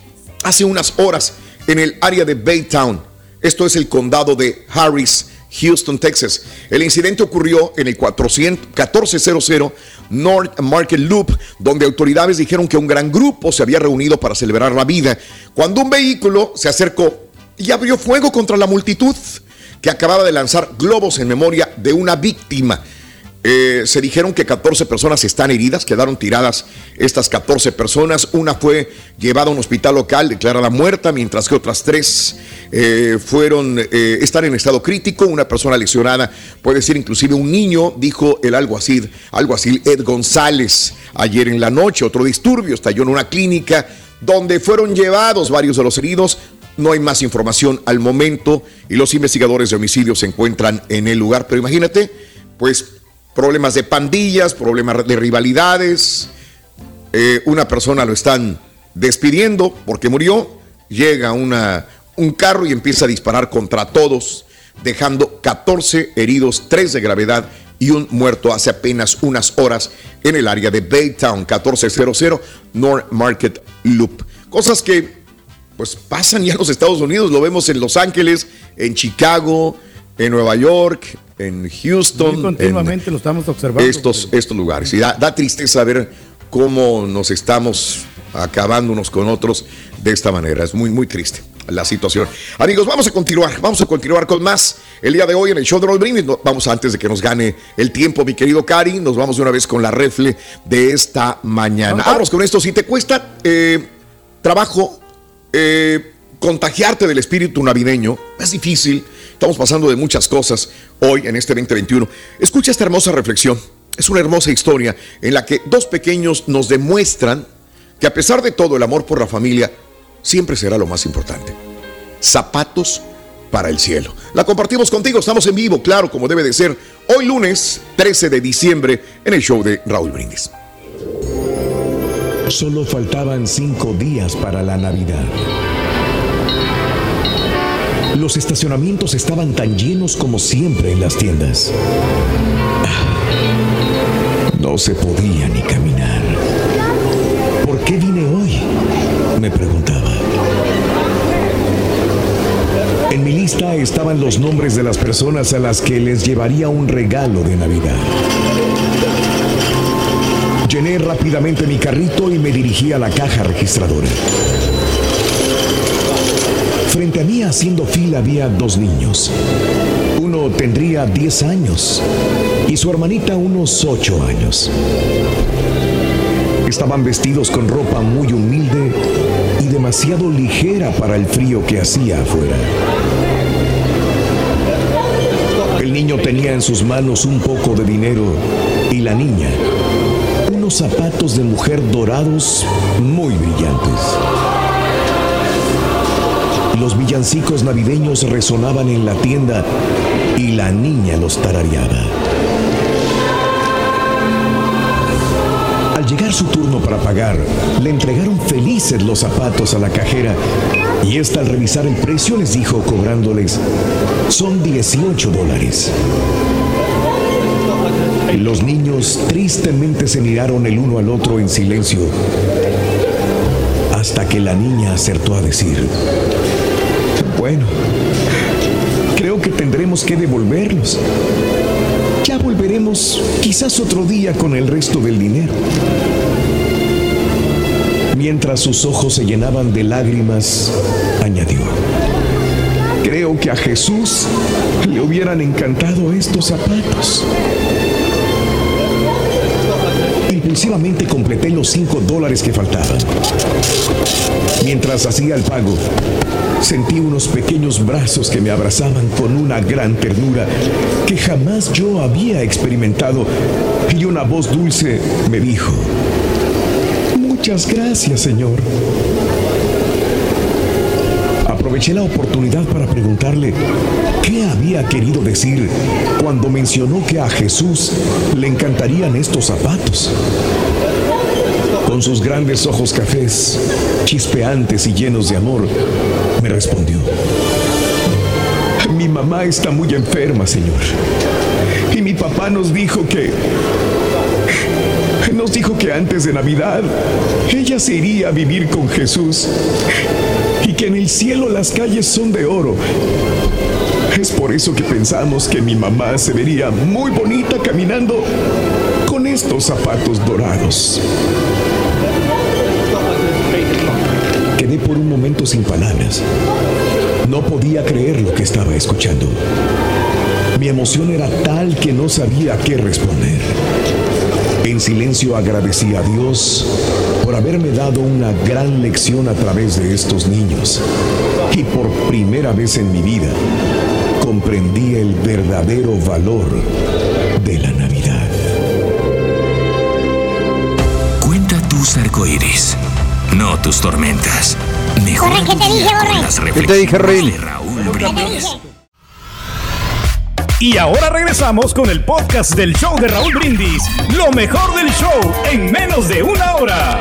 hace unas horas, en el área de Baytown. Esto es el condado de Harris, Houston, Texas. El incidente ocurrió en el 400, 1400 North Market Loop, donde autoridades dijeron que un gran grupo se había reunido para celebrar la vida, cuando un vehículo se acercó y abrió fuego contra la multitud que acababa de lanzar globos en memoria de una víctima. Eh, se dijeron que 14 personas están heridas, quedaron tiradas estas 14 personas. Una fue llevada a un hospital local, declarada muerta, mientras que otras tres eh, fueron, eh, están en estado crítico. Una persona lesionada, puede ser inclusive un niño, dijo el alguacil, alguacil Ed González ayer en la noche. Otro disturbio estalló en una clínica donde fueron llevados varios de los heridos. No hay más información al momento y los investigadores de homicidio se encuentran en el lugar. Pero imagínate, pues problemas de pandillas, problemas de rivalidades. Eh, una persona lo están despidiendo porque murió. Llega una, un carro y empieza a disparar contra todos, dejando 14 heridos, 3 de gravedad y un muerto hace apenas unas horas en el área de Baytown, 1400 North Market Loop. Cosas que pues pasan ya los Estados Unidos, lo vemos en Los Ángeles, en Chicago, en Nueva York, en Houston. continuamente lo estamos observando. Estos, estos lugares. Y da, tristeza ver cómo nos estamos acabando unos con otros de esta manera. Es muy, muy triste la situación. Amigos, vamos a continuar, vamos a continuar con más. El día de hoy en el show de Roll Brindis, vamos antes de que nos gane el tiempo, mi querido Cari, nos vamos de una vez con la refle de esta mañana. Vamos con esto, si te cuesta eh, trabajo eh, contagiarte del espíritu navideño, es difícil, Estamos pasando de muchas cosas hoy en este 2021. Escucha esta hermosa reflexión. Es una hermosa historia en la que dos pequeños nos demuestran que a pesar de todo el amor por la familia siempre será lo más importante. Zapatos para el cielo. La compartimos contigo, estamos en vivo, claro, como debe de ser, hoy lunes 13 de diciembre en el show de Raúl Brindis. Solo faltaban cinco días para la Navidad. Los estacionamientos estaban tan llenos como siempre en las tiendas. No se podía ni caminar. ¿Por qué vine hoy? Me preguntaba. En mi lista estaban los nombres de las personas a las que les llevaría un regalo de Navidad. Llené rápidamente mi carrito y me dirigí a la caja registradora. Frente a mí haciendo fila había dos niños. Uno tendría 10 años y su hermanita unos 8 años. Estaban vestidos con ropa muy humilde y demasiado ligera para el frío que hacía afuera. El niño tenía en sus manos un poco de dinero y la niña zapatos de mujer dorados muy brillantes. Los villancicos navideños resonaban en la tienda y la niña los tarareaba. Al llegar su turno para pagar, le entregaron felices los zapatos a la cajera y esta al revisar el precio les dijo cobrándoles, son 18 dólares. Los niños tristemente se miraron el uno al otro en silencio hasta que la niña acertó a decir, bueno, creo que tendremos que devolverlos. Ya volveremos quizás otro día con el resto del dinero. Mientras sus ojos se llenaban de lágrimas, añadió, creo que a Jesús le hubieran encantado estos zapatos. Impulsivamente completé los cinco dólares que faltaban. Mientras hacía el pago, Sentí unos pequeños brazos que me abrazaban con una gran ternura que jamás yo había experimentado y una voz dulce me dijo, Muchas gracias, Señor. Aproveché la oportunidad para preguntarle qué había querido decir cuando mencionó que a Jesús le encantarían estos zapatos con sus grandes ojos cafés, chispeantes y llenos de amor, me respondió. Mi mamá está muy enferma, Señor. Y mi papá nos dijo que nos dijo que antes de Navidad ella se iría a vivir con Jesús en el cielo las calles son de oro. Es por eso que pensamos que mi mamá se vería muy bonita caminando con estos zapatos dorados. Quedé por un momento sin palabras. No podía creer lo que estaba escuchando. Mi emoción era tal que no sabía qué responder. En silencio agradecí a Dios por haberme dado una gran lección a través de estos niños. Y por primera vez en mi vida comprendí el verdadero valor de la Navidad. Cuenta tus arcoíris, no tus tormentas. Mejor Corre, ¿qué te dije, Borre? ¿Qué te dije, Rey? Raúl Brindis. Y ahora regresamos con el podcast del show de Raúl Brindis. Lo mejor del show en menos de una hora.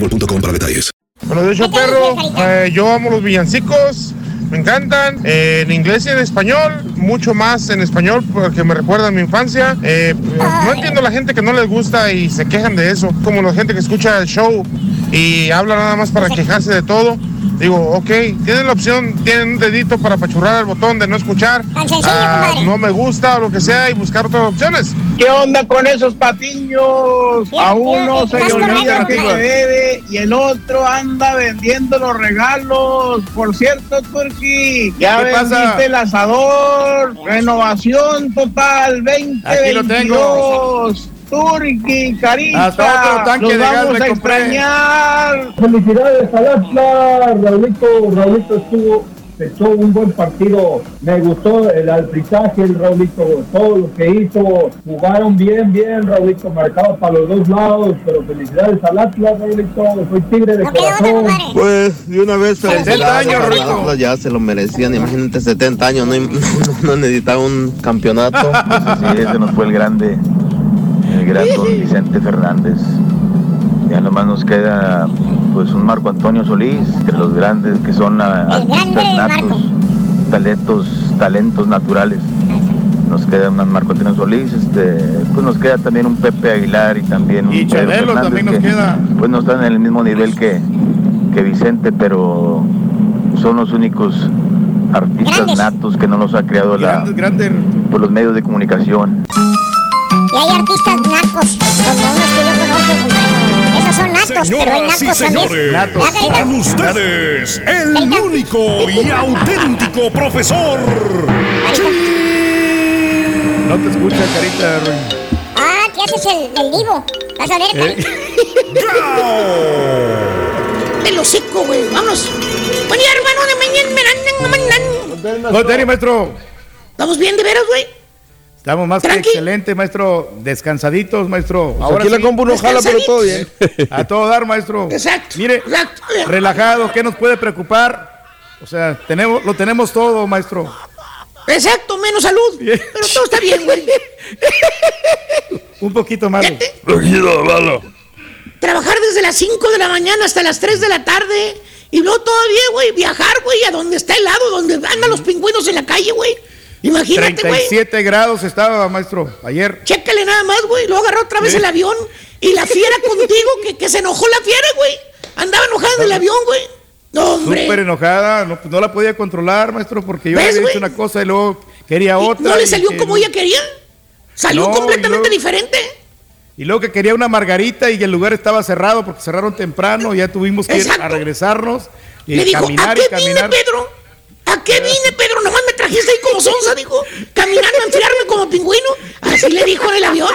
boostmobile.com para detalles. Bueno, de hecho, perro, eh, yo amo los villancicos, me encantan, eh, en inglés y en español, mucho más en español porque me recuerda a mi infancia. Eh, no entiendo a la gente que no les gusta y se quejan de eso, como la gente que escucha el show y habla nada más para quejarse de todo. Digo, ok, tienen la opción, tienen un dedito para apachurrar el botón de no escuchar, ah, no me gusta o lo que sea y buscar otras opciones. ¿Qué onda con esos patiños? A uno se le olvida que debe y el otro anda vendiendo los regalos. Por cierto, Turki, ya ¿Qué pasa? vendiste el asador. Renovación total Aquí lo tengo. 2022. Turki, carita, Hasta otro tanque nos de gas vamos le a compré. extrañar. Felicidades al Atlas, Raulito, Raulito estuvo, echó un buen partido, me gustó el alpizaje, el Raulito, todo lo que hizo, jugaron bien, bien, Raulito, marcado para los dos lados, pero felicidades al Atlas, Raulito, soy tigre de corazón. Pues de una vez 70 años. Atlas, ya se lo merecían. Imagínate 70 años, no, no, no necesitaba un campeonato. Sí, ese nos fue el grande, el gran don Vicente Fernández. Ya nomás nos queda pues un Marco Antonio Solís, de los grandes que son ah, artistas natos, talentos, talentos naturales. Nos queda un Marco Antonio Solís, este, pues nos queda también un Pepe Aguilar y también un Y Pedro Chabelo Fernández también nos que, queda. Pues no están en el mismo nivel que, que Vicente, pero son los únicos artistas Grandes. natos que no los ha creado la, por los medios de comunicación. Y hay artistas nacos, como unos que yo conozco. Esos son natos, pero hay Señoras y nacos señores, también. con ustedes, el único y auténtico profesor. No te escucha, carita. Ruin. Ah, ¿qué haces el, el divo? Vas a ver, ¿Eh? El hocico, güey. Vámonos. Buen día, hermano de mañana. mañana. Maestro. ¿Estamos bien de veras, güey? Estamos más que excelente, maestro. Descansaditos, maestro. Pues aquí la compu no jala, pero todo bien. A todo dar, maestro. Exacto. Mire, relajado, ¿qué nos puede preocupar? O sea, tenemos, lo tenemos todo, maestro. Exacto, menos salud. Pero todo está bien, güey. Un poquito malo. Trabajar desde las 5 de la mañana hasta las 3 de la tarde. Y luego todavía, güey, viajar, güey, a donde está helado, donde andan los pingüinos en la calle, güey. Imagínate, güey. 37 grados estaba, maestro, ayer. Chécale nada más, güey. Luego agarró otra vez Sí. el avión. Y la fiera contigo, que, que se enojó la fiera, güey. Andaba enojada en el avión, güey. No, hombre. Súper enojada, no, pues no la podía controlar, maestro, porque yo le ¿Ves, había dicho una cosa y luego quería otra. ¿No le y salió como ella quería? Salió No, y completamente luego- diferente. Y luego que quería una margarita y el lugar estaba cerrado porque cerraron temprano, ya tuvimos que ir a regresarnos y Le dijo, caminar ¿a y qué caminar. vine, Pedro? ¿A qué vine, Pedro? Trajiste ahí como sonza, dijo. Caminando enfriarme como pingüino. Así le dijo en el avión.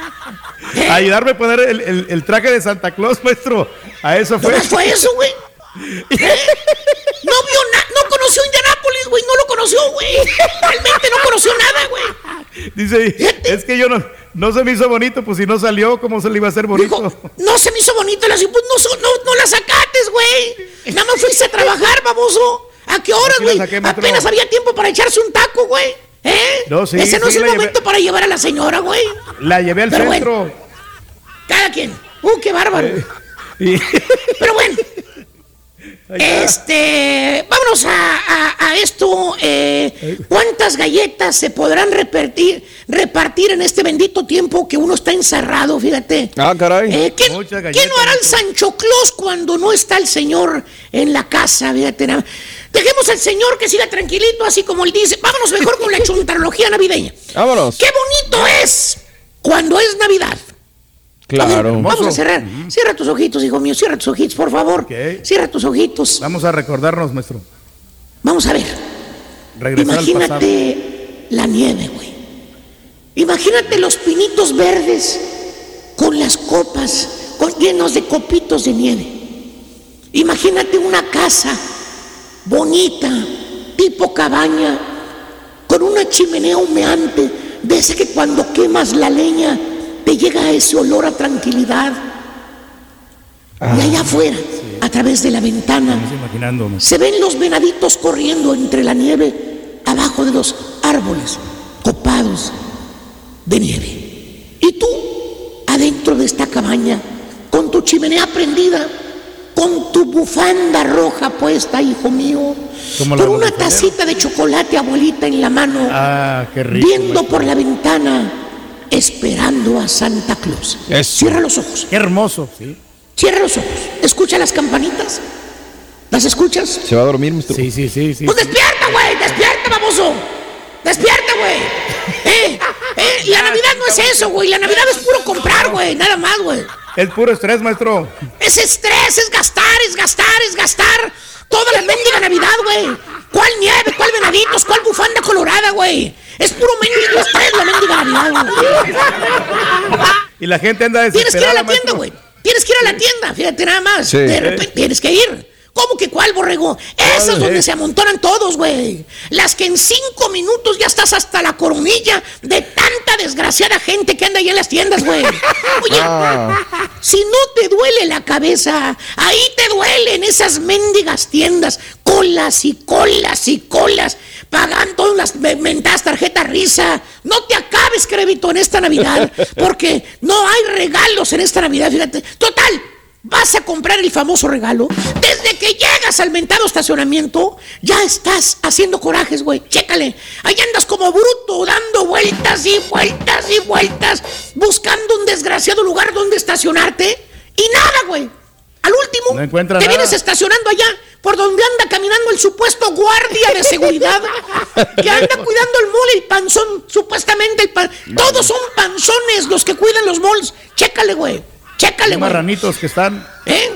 Ayudarme a poner el, el- el traje de Santa Claus, maestro. A eso fue. Nomás fue eso, güey. ¿Eh? No vio nada, no conoció Indianápolis, güey, no lo conoció, güey. Realmente no conoció nada, güey. Dice, es que yo no, no se me hizo bonito, pues si no salió, ¿cómo se le iba a hacer bonito? No se me hizo bonito, le pues no, no, no la sacates, güey. Nada más fuiste a trabajar, baboso. ¿A qué la güey? Apenas había tiempo para echarse un taco, güey. ¿Eh? No, sí, Ese no sí, es el llevé- momento para llevar a la señora, güey. La llevé al Pero bueno. centro. Cada quien. Uh, qué bárbaro. y- Pero bueno. Este, vámonos a, a- a esto. eh, ¿Cuántas galletas se podrán repartir, repartir en este bendito tiempo que uno está encerrado? Fíjate. Ah, caray. Eh, ¿qué, no hará el Sancho Claus cuando no está el señor en la casa? Fíjate. Dejemos al señor que siga tranquilito, así como él dice. Vámonos mejor con la chuntarología navideña. Vámonos. ¡Qué bonito es cuando es Navidad! Claro. Vamos a cerrar. Cierra tus ojitos, hijo mío. Cierra tus ojitos, por favor. Cierra tus ojitos. Vamos a recordarnos, maestro. Vamos a ver. Regresar. Imagínate la nieve, güey. Imagínate los pinitos verdes con las copas, con, llenos de copitos de nieve. Imagínate una casa bonita, tipo cabaña, con una chimenea humeante, de que cuando quemas la leña te llega ese olor a tranquilidad. y allá afuera, a través de la ventana, se ven los venaditos corriendo entre la nieve, abajo de los árboles, copados de nieve. Y tú, adentro de esta cabaña, con tu chimenea prendida, con tu bufanda roja puesta, hijo mío, con una tacita de chocolate, abuelita, en la mano, Ah, qué rico. viendo por la ventana, esperando a Santa Claus. Eso. Cierra los ojos. Qué hermoso, sí. Cierra los ojos. Escucha las campanitas. ¿Las escuchas? Se va a dormir, maestro. Sí, sí, sí, sí. Pues despierta, güey, despierta, baboso. Despierta, güey. ¿Eh? ¿Eh? La Navidad no es eso, güey. La Navidad es puro comprar, güey. Nada más, güey. Es puro estrés, maestro. Es estrés, es gastar, es gastar, es gastar. Toda la mendiga Navidad, güey. ¿Cuál nieve? ¿Cuál venaditos? ¿Cuál bufanda colorada, güey? Es puro mendigo estrés la mendiga Navidad, güey. Y la gente anda Tienes que ir a desesperada, la tienda, güey. Tienes que ir a la tienda, fíjate nada más. Sí. De repente tienes que ir. ¿Cómo que cuál, borrego? Esas ¿Cuál? donde se amontonan todos, güey. Las que en cinco minutos ya estás hasta la coronilla de tanta desgraciada gente que anda ahí en las tiendas, güey. Oye, Ah. si no te duele la cabeza, ahí te duelen esas mendigas tiendas. Colas y colas y colas. Pagando las me- mentadas tarjetas risa. No te acabes, crédito, en esta Navidad. Porque no hay regalos en esta Navidad, fíjate. Total, vas a comprar el famoso regalo. Desde que llegas al mentado estacionamiento, ya estás haciendo corajes, güey. Chécale. Ahí andas como bruto, dando vueltas y vueltas y vueltas, buscando un desgraciado lugar donde estacionarte. Y nada, güey. Al último, No te nada. vienes estacionando allá por donde anda caminando el supuesto guardia de seguridad que anda cuidando el mall, el panzón, supuestamente el pan. Todos son panzones los que cuidan los malls. Chécale, güey. Chécale, güey. marranitos que están. ¿Eh?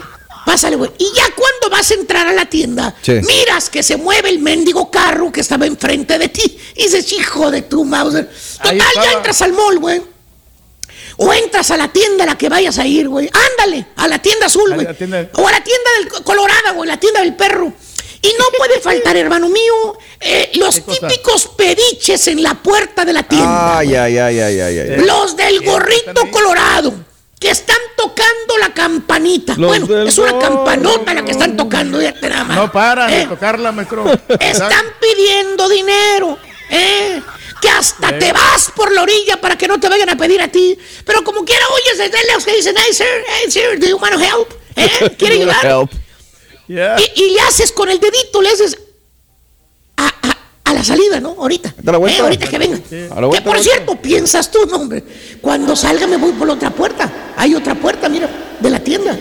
Pásale, güey. Y ya cuando vas a entrar a la tienda, Sí. miras que se mueve el mendigo carro que estaba enfrente de ti. Y dices, hijo de tu Mauser. Total, ya entras al mall, güey. O entras a la tienda a la que vayas a ir, güey. Ándale, a la tienda azul, A güey. la tienda- O a la tienda del Colorada, güey, la tienda del perro. Y no puede faltar, hermano mío, eh, los típicos pediches en la puerta de la tienda. Ay, ay, ay, ay, ay, ay. Los del gorrito colorado, que están tocando la campanita. Los bueno, es una campanota la que están tocando, nada más. No paran Eh, de tocarla, maestro. Están pidiendo dinero, ¿eh? Que hasta te vas por la orilla para que no te vayan a pedir a ti. Pero como quiera, oyes desde lejos que dicen, hey, sir, hey, sir, do you want to help? ¿Eh? ¿Quiere ayudar? Help. Yeah. Y, y le haces con el dedito, le haces a, a- a la salida, ¿no? Ahorita. Vuelta. Eh, ahorita que venga. A la que por cierto, piensas tú, no, hombre. Cuando salga me voy por la otra puerta. Hay otra puerta, mira, de la tienda.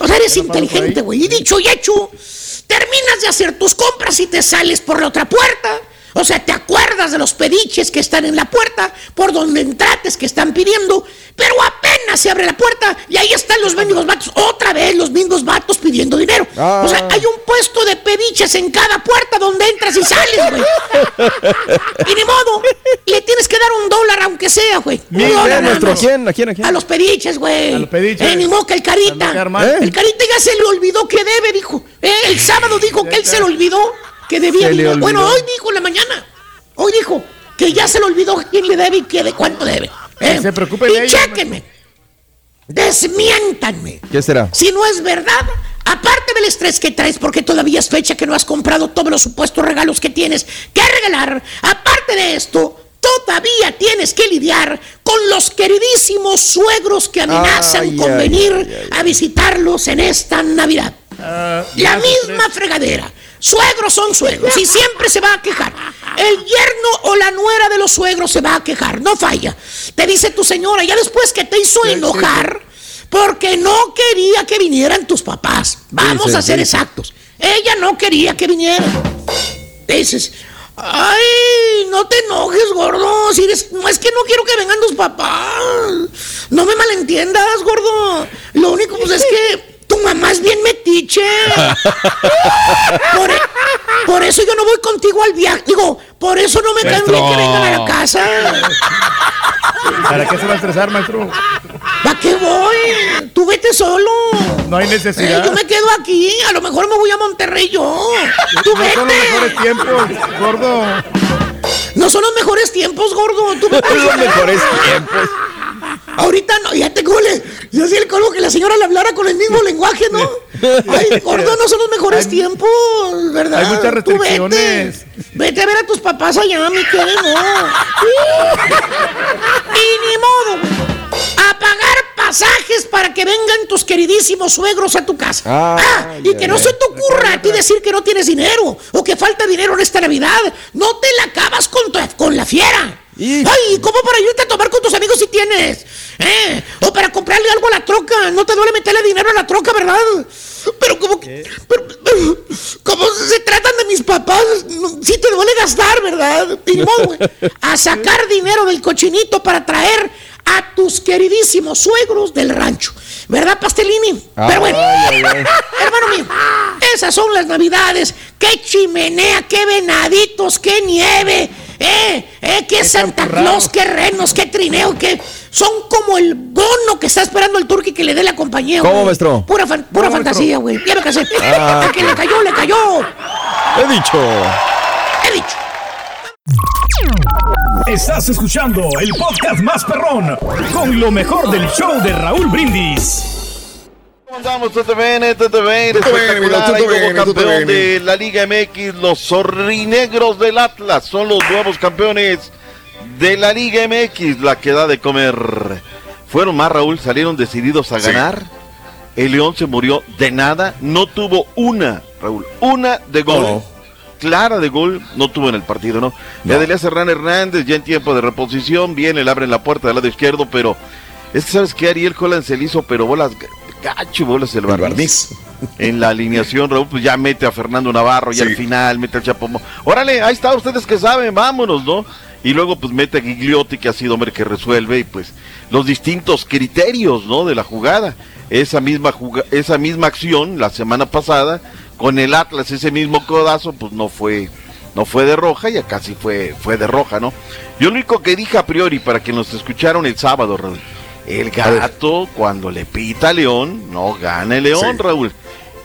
O sea, eres inteligente, güey. Y dicho y hecho, terminas de hacer tus compras y te sales por la otra puerta. O sea, te acuerdas de los pediches que están en la puerta, por donde entrates que están pidiendo, pero apenas se abre la puerta y ahí están los mendigos vatos, otra vez los mismos vatos pidiendo dinero. Ah. O sea, hay un puesto de pediches en cada puerta donde entras y sales, güey. Y ni modo, le tienes que dar un dólar aunque sea, güey. Un ¿Quién, dólar nada nuestro? ¿Quién? ¿A quién? ¿A quién? A los pediches, güey. A los pediches. Eh, ni modo que el carita. ¿Eh? El carita ya se le olvidó que debe, dijo. Eh, el sábado dijo que él se le olvidó que debía dinero. Bueno, hoy dijo en la mañana. Hoy dijo que ya se le olvidó quién le debe y que de cuánto debe. Eh, Que se preocupe y chéquenme. Desmiéntanme. ¿Qué será? Si no es verdad, aparte del estrés que traes porque todavía es fecha que no has comprado todos los supuestos regalos que tienes que regalar, aparte de esto, todavía tienes que lidiar con los queridísimos suegros que amenazan Ay, con ay, venir ay, ay. a visitarlos en esta Navidad. Ah, La misma fregadera. Suegros son suegros y siempre se va a quejar. El yerno o la nuera de los suegros se va a quejar, no falla. Te dice tu señora, ya después que te hizo enojar, porque no quería que vinieran tus papás. Vamos a ser exactos. Ella no quería que vinieran. Dices, ay, no te enojes, gordo. Si eres- no es que no quiero que vengan tus papás. No me malentiendas, gordo. Lo único pues, es que tu mamá es bien metiche. Por, e- por eso yo no voy contigo al viaje. Digo, por eso no me caen bien que vengan a la casa. ¿Para qué se va a estresar, maestro? ¿Para qué voy? Tú vete solo. No hay Eh, necesidad. yo me quedo aquí. A lo mejor me voy a Monterrey yo. Tú No son los vete. mejores tiempos, gordo. No son los mejores tiempos, gordo. Tú vete. Los mejores tiempos. Ahorita no, ya te cole. Ya hacía el colmo que la señora le hablara con el mismo lenguaje, ¿no? Ay, gordo, no son los mejores Hay- tiempos, ¿verdad? hay muchas Tú vete. restricciones. Vete a ver a tus papás allá, mi querido, y ni modo. A pagar pasajes para que vengan tus queridísimos suegros a tu casa. Ah, Ah, y que no se te ocurra a ti decir que no tienes dinero o que falta dinero en esta Navidad. No te la acabas con, tu- con la fiera. Y- Ay, ¿cómo para irte a tomar con tus amigos si tienes? ¿Eh? O para comprarle algo a la troca. No te duele meterle dinero a la troca, ¿verdad? Pero como que... pero- pero- como se tratan de mis papás, no- sí te duele gastar, ¿verdad? Y güey. A sacar dinero del cochinito para traer a tus queridísimos suegros del rancho. ¿Verdad, Pastelini? Pero bueno, Ay, ay, ay. hermano mío, esas son las navidades. ¡Qué chimenea, qué venaditos, qué nieve! ¡Eh, eh, qué Santa champurrado. Claus, qué renos, qué trineo, qué... Son como el bono que está esperando el turqui que le dé la compañía, ¿Cómo, maestro? Pura, fan- pura fantasía, güey. Ya me casé. Ah, A que le cayó, le cayó. He dicho. He dicho. Estás escuchando el podcast más perrón con lo mejor del show de Raúl Brindis. ¿Cómo andamos? ¿Todo bien? ¿Todo bien? Campeón de la Liga MX, los zorrinegros del Atlas son los nuevos campeones de la Liga MX. La que da de comer. Fueron más, Raúl, salieron decididos a Sí. ganar. El León se murió de nada. No tuvo una, Raúl, una de gol. Clara de gol, no tuvo en el partido, ¿no? No. Delía Serrán Hernández, ya en tiempo de reposición, viene, le abren la puerta del lado izquierdo, pero es que sabes que Ariel Holland se le hizo, pero bolas, gacho, bolas el El barniz. En la alineación, Raúl, pues ya mete a Fernando Navarro, ya Sí. al final, mete al Chapo. Mo- Órale, ahí está, ustedes que saben, vámonos, ¿no? Y luego pues mete a Gigliotti, que ha sido hombre que resuelve, y pues los distintos criterios, ¿no? De la jugada. Esa misma, juga- esa misma acción la semana pasada, con el Atlas, ese mismo codazo, pues no fue, no fue de roja, y acá sí fue, fue de roja, ¿no? Yo lo único que dije a priori, para que nos escucharon el sábado, Raúl, el gato, cuando le pita a León, no gana el León, Sí. Raúl.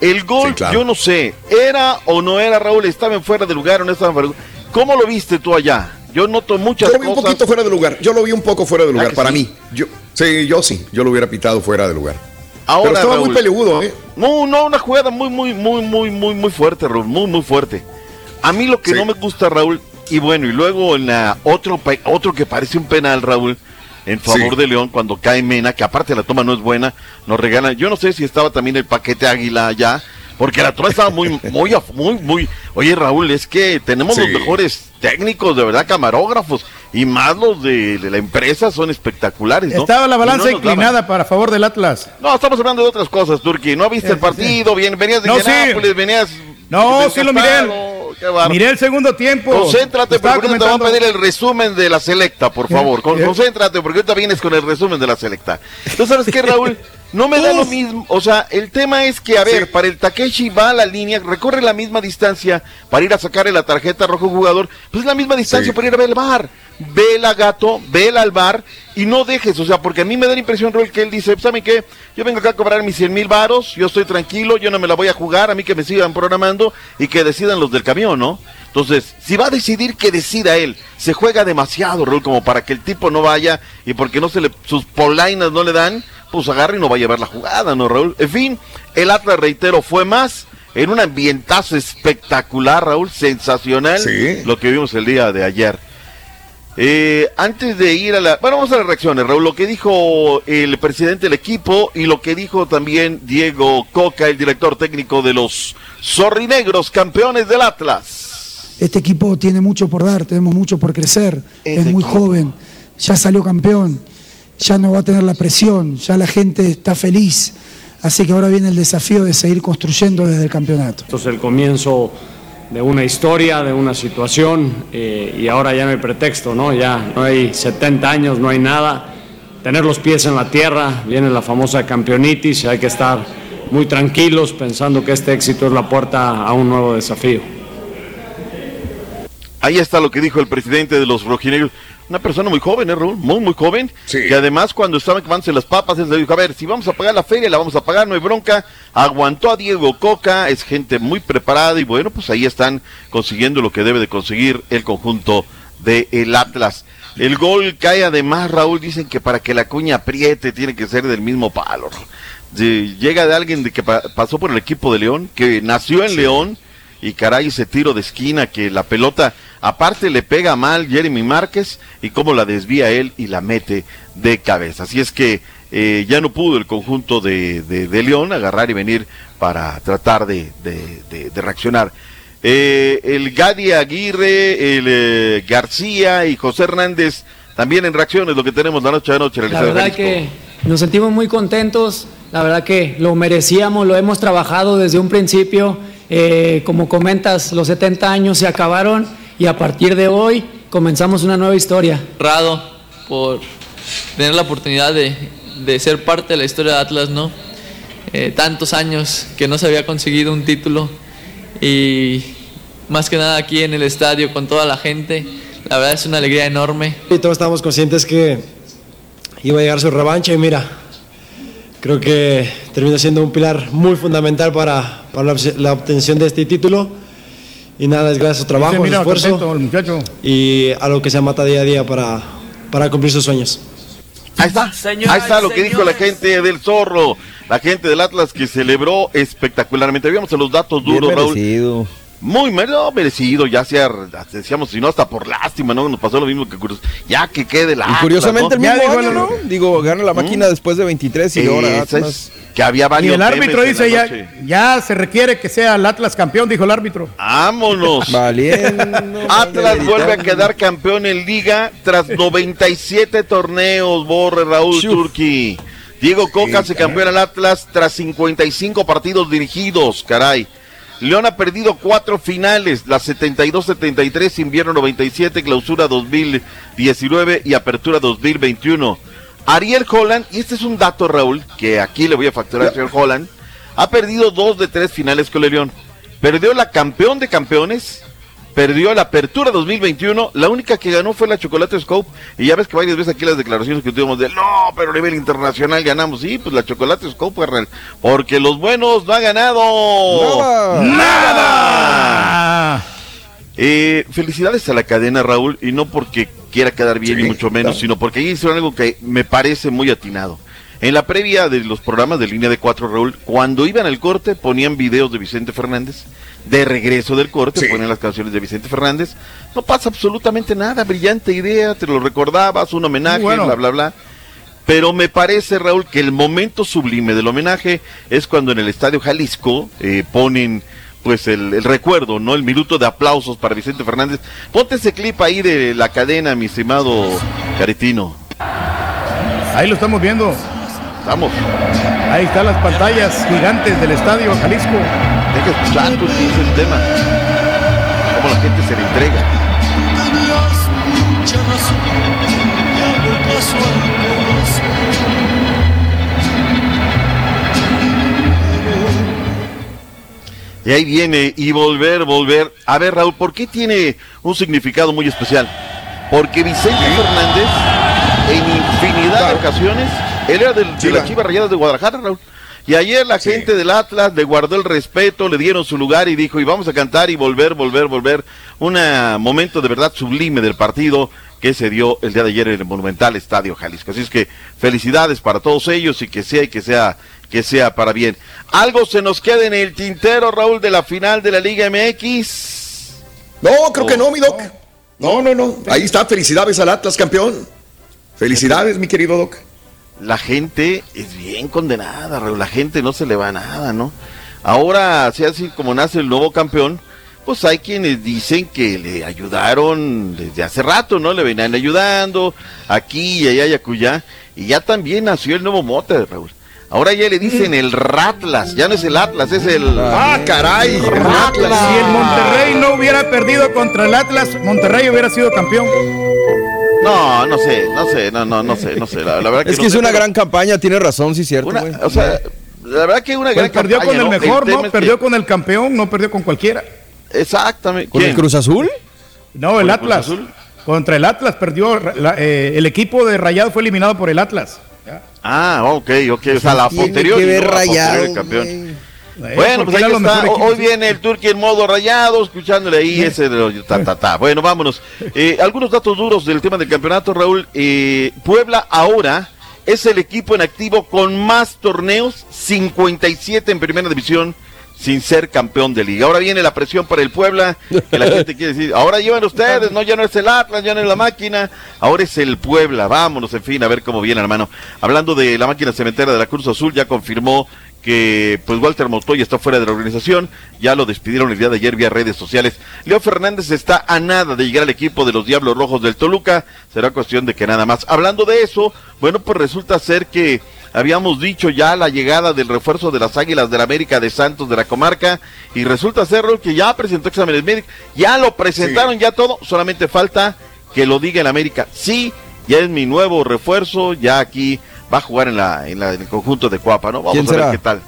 El gol, Sí, claro. yo no sé, ¿era o no era Raúl? ¿Estaba en fuera de lugar o no estaba en fuera de lugar? ¿Cómo lo viste tú allá? Yo noto muchas Yo lo vi un cosas. poquito fuera de lugar. Yo lo vi un poco fuera de ¿Verdad lugar, para sí? mí. Yo, sí, yo sí. Yo lo hubiera pitado fuera de lugar. Ahora, Pero estaba Raúl, muy peleagudo, ¿eh? No, no, una jugada muy, muy, muy, muy, muy, muy fuerte, Raúl, muy, muy fuerte. A mí lo que Sí. no me gusta, Raúl, Y bueno, y luego en la otro, otro que parece un penal, Raúl, en favor Sí. de León, cuando cae Mena, que aparte la toma no es buena, nos regalan. Yo no sé si estaba también el paquete Águila allá, porque la toma estaba muy, muy, af- muy, muy. Oye, Raúl, es que tenemos los mejores técnicos, de verdad, camarógrafos, y más los de, de la empresa son espectaculares, ¿no? Estaba la balanza no nos daban. inclinada para favor del Atlas. No, estamos hablando de otras cosas, Turki. ¿No viste el partido? Bien, venías de No, venías. No, sí lo miré. Miré el segundo tiempo. Concéntrate, porque ahorita te a comentando- pedir el resumen de la selecta, por favor. Concéntrate, porque ahorita vienes con el resumen de la selecta. ¿Tú sabes qué, Raúl? No me da lo mismo. O sea, el tema es que, a ver, para el Takeshi va a la línea, recorre la misma distancia para ir a sacarle la tarjeta rojo jugador, pues es la misma distancia Sí. para ir a ver el bar. Vela, gato, vela al bar y no dejes, o sea, porque a mí me da la impresión, Raúl, que él dice, ¿saben qué? Yo vengo acá a cobrar mis 100 mil varos, yo estoy tranquilo, yo no me la voy a jugar, a mí que me sigan programando y que decidan los del camión, ¿no? Entonces, si va a decidir que decida él, se juega demasiado, Raúl, como para que el tipo no vaya y porque no se le, sus polainas no le dan, pues agarre y no vaya a ver la jugada, ¿no, Raúl? En fin, el Atlas, reitero, fue más en un ambientazo espectacular, Raúl, sensacional, Sí. lo que vimos el día de ayer. Eh, antes de ir a la... Bueno, vamos a las reacciones, Raúl. Lo que dijo el presidente del equipo y lo que dijo también Diego Coca, el director técnico de los Zorrinegros, campeones del Atlas. Este equipo tiene mucho por dar, tenemos mucho por crecer, Este es muy equipo. joven, ya salió campeón, ya no va a tener la presión, ya la gente está feliz, así que ahora viene el desafío de seguir construyendo desde el campeonato. Esto es el comienzo de una historia, de una situación eh, y ahora ya no hay pretexto, ¿no? Ya no hay 70 años, no hay nada. Tener los pies en la tierra, viene la famosa campeonitis y hay que estar muy tranquilos pensando que este éxito es la puerta a un nuevo desafío. Ahí está lo que dijo el presidente de los rojinegros. Una persona muy joven, ¿eh, Raúl? Muy, muy joven. Que además, cuando estaban quemándose las papas, él le dijo: A ver, si vamos a pagar la feria, la vamos a pagar, no hay bronca. Aguantó a Diego Coca, es gente muy preparada y bueno, pues ahí están consiguiendo lo que debe de conseguir el conjunto de el Atlas. El gol cae además, Raúl, dicen que para que la cuña apriete tiene que ser del mismo palo. De- llega de alguien de que pa- pasó por el equipo de León, que nació en León y caray ese tiro de esquina que la pelota aparte le pega mal Jeremy Márquez y cómo la desvía él y la mete de cabeza. Así es que eh, ya no pudo el conjunto de, de- de León agarrar y venir para tratar de, de- reaccionar. Eh, el Gadi Aguirre, el eh, García y José Hernández también en reacciones, lo que tenemos la noche de noche. La verdad que nos sentimos muy contentos, la verdad que lo merecíamos, lo hemos trabajado desde un principio, como comentas, los 70 años se acabaron y a partir de hoy comenzamos una nueva historia. honrado por tener la oportunidad de, de ser parte de la historia de Atlas, ¿no? Eh, tantos años que no se había conseguido un título y más que nada aquí en el estadio con toda la gente, la verdad es una alegría enorme. Y todos estábamos conscientes que iba a llegar su revancha y mira, creo que termina siendo un pilar muy fundamental para, para la, la obtención de este título. Y nada, es gracias a su trabajo, su mira, esfuerzo contento el muchacho. y a lo que se mata día a día para, para cumplir sus sueños. Ahí está, ahí está lo que dijo la gente del Zorro, la gente del Atlas que celebró espectacularmente. Vamos a los datos Bien duros, Raúl. merecido. Muy mer- no, merecido, ya sea, decíamos, si no hasta por lástima, ¿no? Nos pasó lo mismo que Cruz. Ya que quede la Y curiosamente el mismo año, ¿no? Digo, gana la ¿Mm? máquina después de 23 y ahora Atlas. Que había Y varios el árbitro dice ya, ya se requiere que sea el Atlas campeón, dijo el árbitro. Vámonos. Atlas vuelve a quedar campeón en liga tras 97 torneos, Borre Raúl Turki. Diego Coca se campeón al Atlas tras 55 partidos dirigidos, caray. León ha perdido cuatro finales, la 72-73, invierno 97, clausura 2019 y apertura 2021. Ariel Holland, y este es un dato, Raúl, que aquí le voy a facturar al señor Holland, ha perdido dos de tres finales con el León. Perdió la campeón de campeones, perdió la apertura 2021, la única que ganó fue la Chocolate Scope, y ya ves que varias veces aquí las declaraciones que tuvimos de, no, pero a nivel internacional ganamos, sí, pues la Chocolate Scope, porque los buenos no han ganado nada. Eh, felicidades a la cadena, Raúl, y no porque quiera quedar bien, ni mucho menos, sino porque hicieron algo que me parece muy atinado. En la previa de los programas de línea de cuatro, Raúl, cuando iban al corte ponían videos de Vicente Fernández. De regreso del corte ponían las canciones de Vicente Fernández. No pasa absolutamente nada, brillante idea, te lo recordabas, un homenaje, Bueno. bla, bla, bla. Pero me parece, Raúl, que el momento sublime del homenaje es cuando en el Estadio Jalisco eh, ponen pues el, el recuerdo, ¿no? El minuto de aplausos para Vicente Fernández. Ponte ese clip ahí de la cadena, mi estimado Caretino. Ahí lo estamos viendo. Vamos. Ahí están las pantallas gigantes del estadio Jalisco. Deja escuchar tú el tema. Cómo la gente se le entrega. Y ahí viene, y volver, volver. A ver, Raúl, ¿por qué tiene un significado muy especial? Porque Vicente Fernández, en infinidad de ocasiones, él era del, de las Chivas Rayadas de Guadalajara, Raúl. Y ayer la gente del Atlas le guardó el respeto, le dieron su lugar y dijo, y vamos a cantar y volver, volver, volver. Un momento de verdad sublime del partido que se dio el día de ayer en el Monumental Estadio Jalisco. Así es que felicidades para todos ellos y que sea y que sea que sea para bien. Algo se nos queda en el tintero, Raúl, de la final de la Liga MX. No, creo que no, mi Doc. No, no, no. Ahí está. Felicidades al Atlas, campeón. Felicidades, mi querido Doc. La gente es bien condenada, Raúl. La gente no se le va nada, ¿no? Ahora, así así como nace el nuevo campeón, pues hay quienes dicen que le ayudaron desde hace rato, ¿no? Le venían ayudando aquí y allá y acullá. Y ya también nació el nuevo mote, Raúl. Ahora ya le dicen el Ratlas, ya no es el Atlas, es el... ¡Ah, caray! Ratlas. Si el Monterrey no hubiera perdido contra el Atlas, Monterrey hubiera sido campeón. No, no sé, no sé, no, no, no sé, no sé. La, la verdad que Es no que es sé, una gran campaña, tiene razón, sí, cierto. güey. o sea, la verdad que una Pues gran perdió con campaña, el ¿no? mejor, tema ¿no? es Perdió que- con el campeón, no perdió con cualquiera. Exactamente. ¿Con el. Cruz Azul? No, ¿Con el el Cruz Atlas. Azul? Contra el Atlas perdió. la- eh, el equipo de Rayado fue eliminado por el Atlas. Ah, ok, ok. O sea, la Tiene posterior. que ver no la posterior Rayado, campeón. Eh, Bueno, porque pues ahí está. Hoy viene el Turqui en modo rayado, escuchándole ahí ese de los ta, ta, ta. Bueno, vámonos. Eh, algunos datos duros del tema del campeonato, Raúl. Eh, Puebla ahora es el equipo en activo con más torneos, 57 en primera división, sin ser campeón de liga. Ahora viene la presión para el Puebla, que la gente quiere decir, ahora llevan ustedes, no, ya no es el Atlas, ya no es la máquina, ahora es el Puebla. Vámonos, en fin, a ver cómo viene, hermano. Hablando de la máquina cementera de la Cruz Azul, ya confirmó que pues Walter Montoya está fuera de la organización, ya lo despidieron el día de ayer vía redes sociales. Leo Fernández está a nada de llegar al equipo de los Diablos Rojos del Toluca, será cuestión de que nada más. Hablando de eso, bueno, pues resulta ser que habíamos dicho ya la llegada del refuerzo de las Águilas del América de Santos de la comarca y resulta ser que ya presentó exámenes médicos, ya lo presentaron, ya todo, solamente falta que lo diga el América. Sí, ya es mi nuevo refuerzo, ya aquí va a jugar en, la, en, la- en el conjunto de Cuapa, ¿no? Vamos ¿Quién a ver será? qué tal.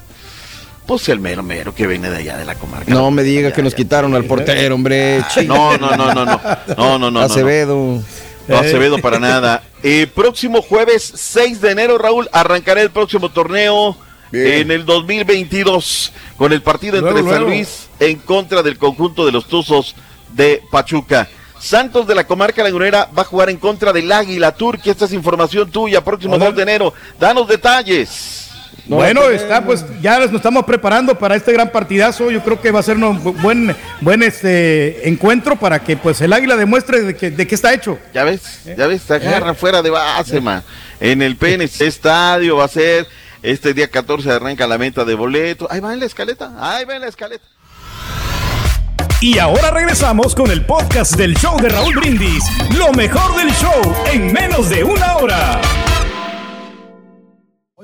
Pues el mero mero que viene de allá de la comarca. No me diga que nos quitaron al portero, hombre. No, no, no, no, no. No, no, no, no. Acevedo. No, Acevedo para nada. Eh, próximo jueves 6 de enero, Raúl, arrancará el próximo torneo en el 2022 con el partido entre Luego, San luego. Luis en contra del conjunto de los Tuzos de Pachuca. Santos de la comarca lagunera va a jugar en contra del Águila Turquía. Esta es información tuya, próximo 2 de enero. Danos detalles. Bueno, está pues ya nos estamos preparando para este gran partidazo. Yo creo que va a ser un bu- buen buen este encuentro para que pues el Águila demuestre de que de qué está hecho. Ya ves, ya ves, se agarra fuera de base, man. En el PNC Estadio va a ser este día 14 arranca la venta de boletos. Ahí va en la escaleta, ahí va en la escaleta. Y ahora regresamos con el podcast del show de Raúl Brindis. Lo mejor del show en menos de una hora.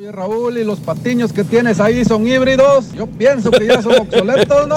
Oye Raúl, ¿y los patiños que tienes ahí son híbridos? Yo pienso que ya son obsoletos, ¿no?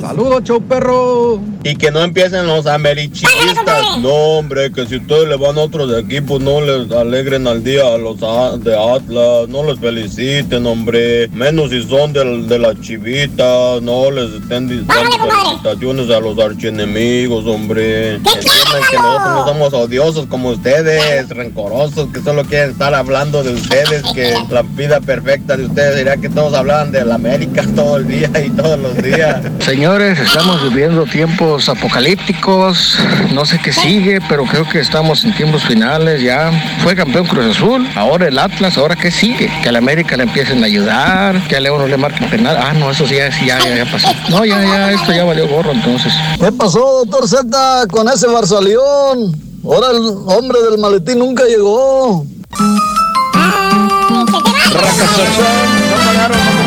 Saludos, show perro. Y que no empiecen los americhistas. No, hombre, que si ustedes le van a otros equipos, no les alegren al día a los de Atlas, no les feliciten, hombre. Menos si son del- de, las chivitas, no les estén di- dando felicitaciones a los archienemigos, hombre. Entiendan que nosotros no somos odiosos como ustedes, rencorosos, que solo quieren estar hablando de ustedes, que la la vida perfecta de ustedes, diría que todos hablaban de la América todo el día y todos los días. Señores, estamos viviendo tiempos apocalípticos, no sé qué sigue, pero creo que estamos en tiempos finales ya. Fue campeón Cruz Azul, ahora el Atlas, ahora qué sigue, que a la América le empiecen a ayudar, que a León no le marquen penal. Ah, no, eso sí, ya, ya, ya, ya pasó. No, ya, ya, esto ya valió gorro entonces. ¿Qué pasó, doctor Z, con ese Barzaleón? Ahora el hombre del maletín nunca llegó.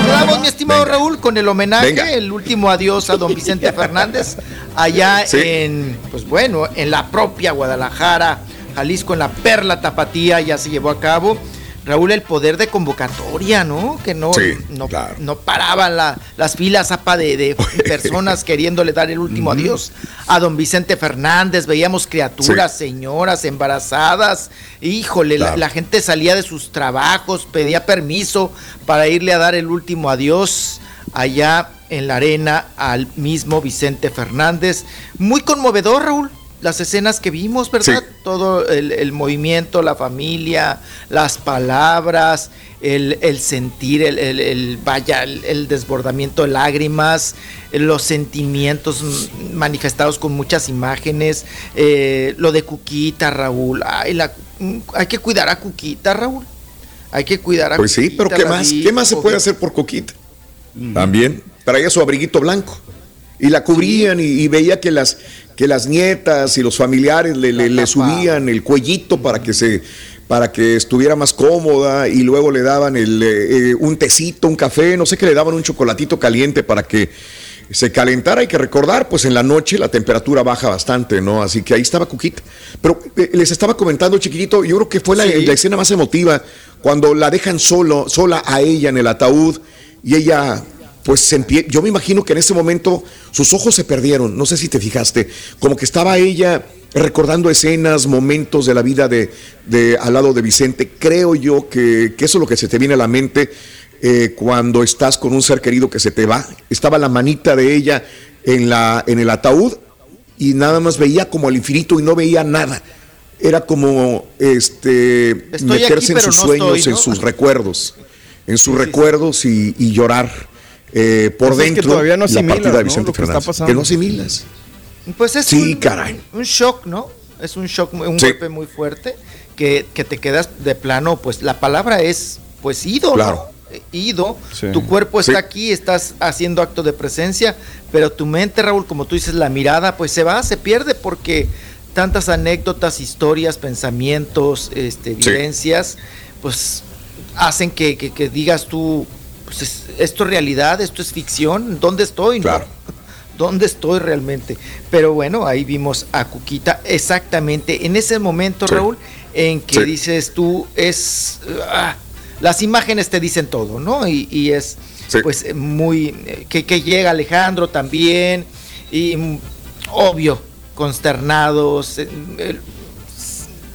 Vamos, mi estimado Raúl, con el homenaje, el último adiós a don Vicente Fernández, allá Sí. en, pues bueno, en la propia Guadalajara, Jalisco, en la Perla Tapatía, ya se llevó a cabo. Raúl, el poder de convocatoria, ¿no? Que no, Sí, no, no paraban la- las filas, apa, de, de personas queriéndole dar el último adiós a don Vicente Fernández. Veíamos criaturas, señoras embarazadas. Híjole, la- Claro. la, gente salía de sus trabajos, pedía permiso para irle a dar el último adiós allá en la arena al mismo Vicente Fernández. Muy conmovedor, Raúl. Las escenas que vimos, ¿verdad? Todo el, el movimiento, la familia, las palabras, el, el sentir, el, el- el- vaya, el, el desbordamiento de lágrimas, los sentimientos manifestados con muchas imágenes, eh, lo de Cuquita, Raúl. Ay, la- hay que cuidar a Cuquita, Raúl. Hay que cuidar a Pues sí, Cuquita, pero ¿qué más? ¿Qué más se puede hacer por Coquita? También traía su abriguito blanco y la cubrían y, y veía que las, que las nietas y los familiares le, le- le subían el cuellito para que se para que estuviera más cómoda y luego le daban el, eh, eh, un tecito, un café, no sé qué, le daban un chocolatito caliente para que se calentara. Hay que recordar, pues en la noche la temperatura baja bastante, ¿no? Así que ahí estaba Cuquita. Pero eh, les estaba comentando, chiquitito, yo creo que fue la, la escena más emotiva cuando la dejan solo, sola a ella en el ataúd y ella pues yo me imagino que en ese momento sus ojos se perdieron, no sé si te fijaste, como que estaba ella recordando escenas, momentos de la vida de, de al lado de Vicente. Creo yo que, que eso es lo que se te viene a la mente eh, cuando estás con un ser querido que se te va. Estaba la manita de ella en, la, en el ataúd y nada más veía como al infinito y no veía nada. Era como este Estoy meterse aquí, en sus no sueños, estoy, en sus recuerdos, en sus recuerdos y, y llorar eh, por Pues es que dentro todavía no la partida de ¿no? Vicente Lo que está no asimilas. Pues es Sí, un, caray. un shock, ¿no? Es un shock, un Sí. golpe muy fuerte que, que te quedas de plano, pues la palabra es, pues ido, ¿no? Claro. Eh, Ido, Sí. tu cuerpo está Sí. aquí, estás haciendo acto de presencia, pero tu mente, Raúl, como tú dices, la mirada, pues se va, se pierde porque tantas anécdotas, historias, pensamientos, este, Sí. vivencias, pues hacen que, que- que digas tú, pues es- esto es realidad, esto es ficción, ¿dónde estoy? no? Claro. ¿Dónde estoy realmente? Pero bueno, ahí vimos a Cuquita exactamente en ese momento, Sí. Raúl, en que Sí. dices tú, es... ah, las imágenes te dicen todo, ¿no? Y, y es Sí. pues muy... eh, Que, que llega Alejandro también, y mm, obvio, consternados. eh,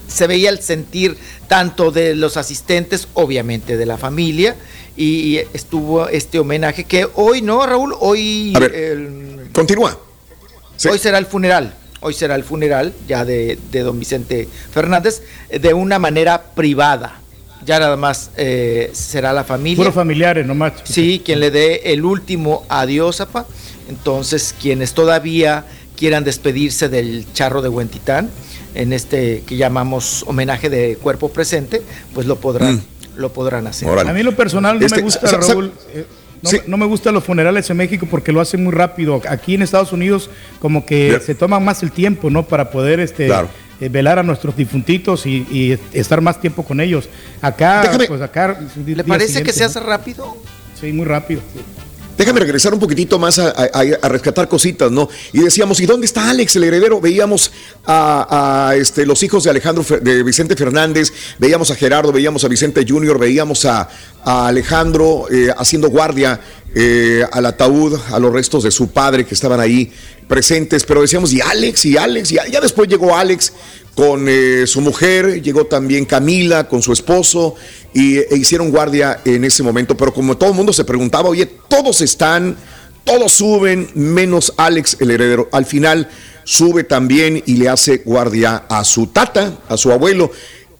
se veía el sentir tanto de los asistentes, obviamente de la familia, y estuvo este homenaje que hoy no, Raúl, hoy... A ver, el- Continúa. Hoy será el funeral. Hoy será el funeral ya de, de don Vicente Fernández eh, de una manera privada. Ya nada más eh, será la familia. Puros familiares nomás. Sí, quien le dé el último adiós, apa. Entonces, quienes todavía quieran despedirse del charro de Huentitán, en este que llamamos homenaje de cuerpo presente, pues lo podrán, lo podrán hacer. A mí lo personal no Este, me gusta, sa- sa- Raúl. eh, no, no me gustan los funerales en México porque lo hacen muy rápido. Aquí en Estados Unidos como que se toma más el tiempo, ¿no? Para poder este Claro. eh, velar a nuestros difuntitos y, y estar más tiempo con ellos. Acá, Déjame- pues acá. ¿Le parece que se hace rápido? Sí, muy rápido. Déjame regresar un poquitito más a, rescatar cositas, ¿no? Y decíamos, ¿y dónde está Alex, el heredero? Veíamos a, este, los hijos de Alejandro, de Vicente Fernández, veíamos a Gerardo, veíamos a Vicente Junior, veíamos a, a Alejandro eh, haciendo guardia eh, al ataúd, a los restos de su padre que estaban ahí presentes, pero decíamos, ¿y Alex? ¿Y Alex? Y ya, después llegó Alex con eh, su mujer, llegó también Camila con su esposo y, e hicieron guardia en ese momento, pero como todo el mundo se preguntaba, oye, todos están, todos suben, menos Alex el heredero. Al final sube también y le hace guardia a su tata, a su abuelo.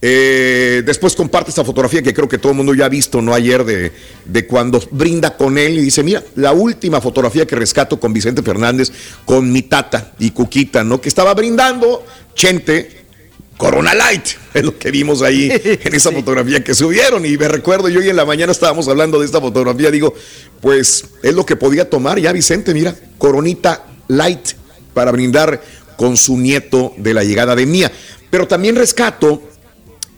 Eh, después comparte esta fotografía que creo que todo el mundo ya ha visto, no ayer, de, de cuando brinda con él y dice, mira, la última fotografía que rescato con Vicente Fernández, con mi tata y Cuquita, ¿no? Que estaba brindando, Chente, Corona Light, es lo que vimos ahí en esa fotografía que subieron. Y me recuerdo, yo hoy en la mañana estábamos hablando de esta fotografía, digo, pues es lo que podía tomar ya Vicente, mira, Coronita Light para brindar con su nieto de la llegada de Mía. Pero también rescato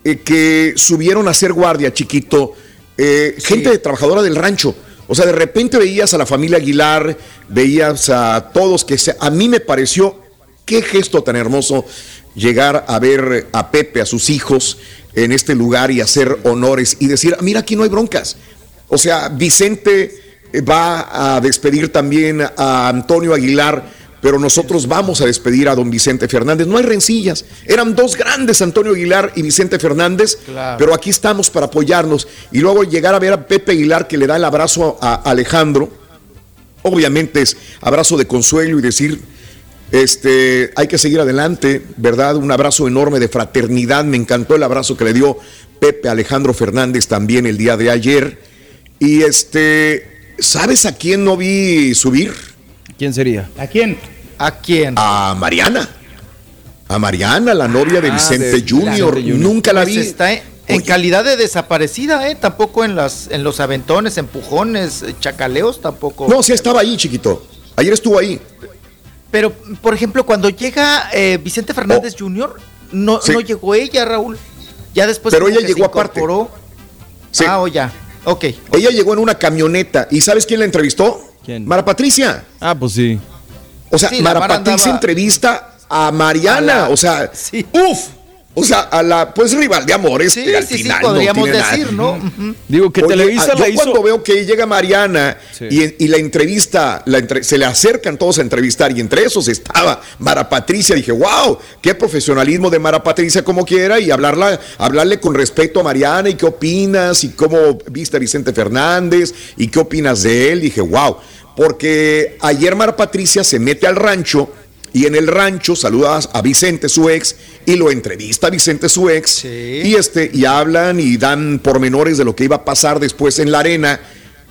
eh, que subieron a hacer guardia, chiquito, eh, gente de trabajadora del rancho. O sea, de repente veías a la familia Aguilar, veías a todos que se, a mí me pareció qué gesto tan hermoso llegar a ver a Pepe, a sus hijos en este lugar y hacer honores y decir, mira, aquí no hay broncas. O sea, Vicente va a despedir también a Antonio Aguilar pero nosotros vamos a despedir a don Vicente Fernández. No hay rencillas. Eran dos grandes, Antonio Aguilar y Vicente Fernández, pero aquí estamos para apoyarnos. Y luego llegar a ver a Pepe Aguilar que le da el abrazo a Alejandro. Obviamente es abrazo de consuelo y decir, este, hay que seguir adelante, ¿verdad? Un abrazo enorme de fraternidad. Me encantó el abrazo que le dio Pepe Alejandro Fernández también el día de ayer. Y este, ¿sabes a quién no vi subir? ¿Quién sería? ¿A quién? ¿A quién? A Mariana. A Mariana, la novia de Ah, Vicente de- Junior. Nunca la Pues vi. está en, en calidad de desaparecida, ¿eh? Tampoco en, las, en los aventones, empujones, eh, chacaleos, tampoco. No, sí estaba ahí, chiquito. Ayer estuvo ahí. Pero, por ejemplo, cuando llega eh, Vicente Fernández Jr., no, Oh. Sí. no llegó ella, Raúl. Ya después. Pero ella que se llegó aparte. incorporó. Sí. Ah, o ya. Ok. Ella llegó en una camioneta. ¿Y sabes quién la entrevistó? ¿Quién? Mara Patricia. Ah, pues sí. O sea, Sí, Mara Patricia andaba- entrevista a Mariana. A la- O sea, uf. O sea, a la pues rival de amores. Sí, que al sí, sí, final no podríamos tiene nada. decir, ¿no? Ujú. Digo que Oye, Televisa ah, la yo hizo. cuando veo que llega Mariana Sí. y, y la entrevista, la entre- se le acercan todos a entrevistar y entre esos estaba Mara Patricia, dije, wow, qué profesionalismo de Mara Patricia como quiera y hablarla, hablarle con respeto a Mariana y qué opinas y cómo viste a Vicente Fernández y qué opinas de él, dije, wow, porque ayer Mara Patricia se mete al rancho y en el rancho saluda a Vicente, su ex, y lo entrevista a Vicente, su ex, y, este, y hablan y dan pormenores de lo que iba a pasar después en la arena,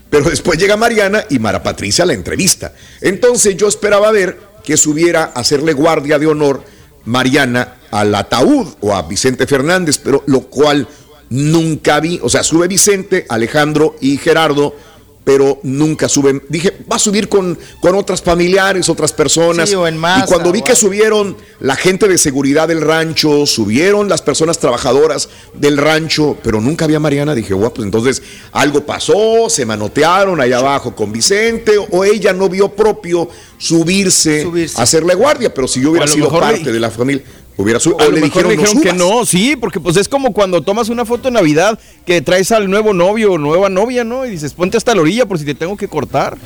pero después llega Mariana y Mara Patricia la entrevista. Entonces yo esperaba ver que subiera a hacerle guardia de honor Mariana al ataúd o a Vicente Fernández, pero lo cual nunca vi, o sea, sube Vicente, Alejandro y Gerardo, pero nunca suben. Dije, va a subir con, con otras familiares, otras personas. Sí, o en masa, y cuando vi que subieron la gente de seguridad del rancho, subieron las personas trabajadoras del rancho, pero nunca había Mariana, dije, guau, pues entonces algo pasó, se manotearon allá abajo con Vicente, o ella no vio propio subirse, a hacerle guardia, pero si yo hubiera sido le- parte de la familia, hubiera subido. A O lo le mejor dijeron, le dijeron no que no, sí, porque pues es como cuando tomas una foto de Navidad que traes al nuevo novio o nueva novia, ¿no? Y dices, ponte hasta la orilla por si te tengo que cortar.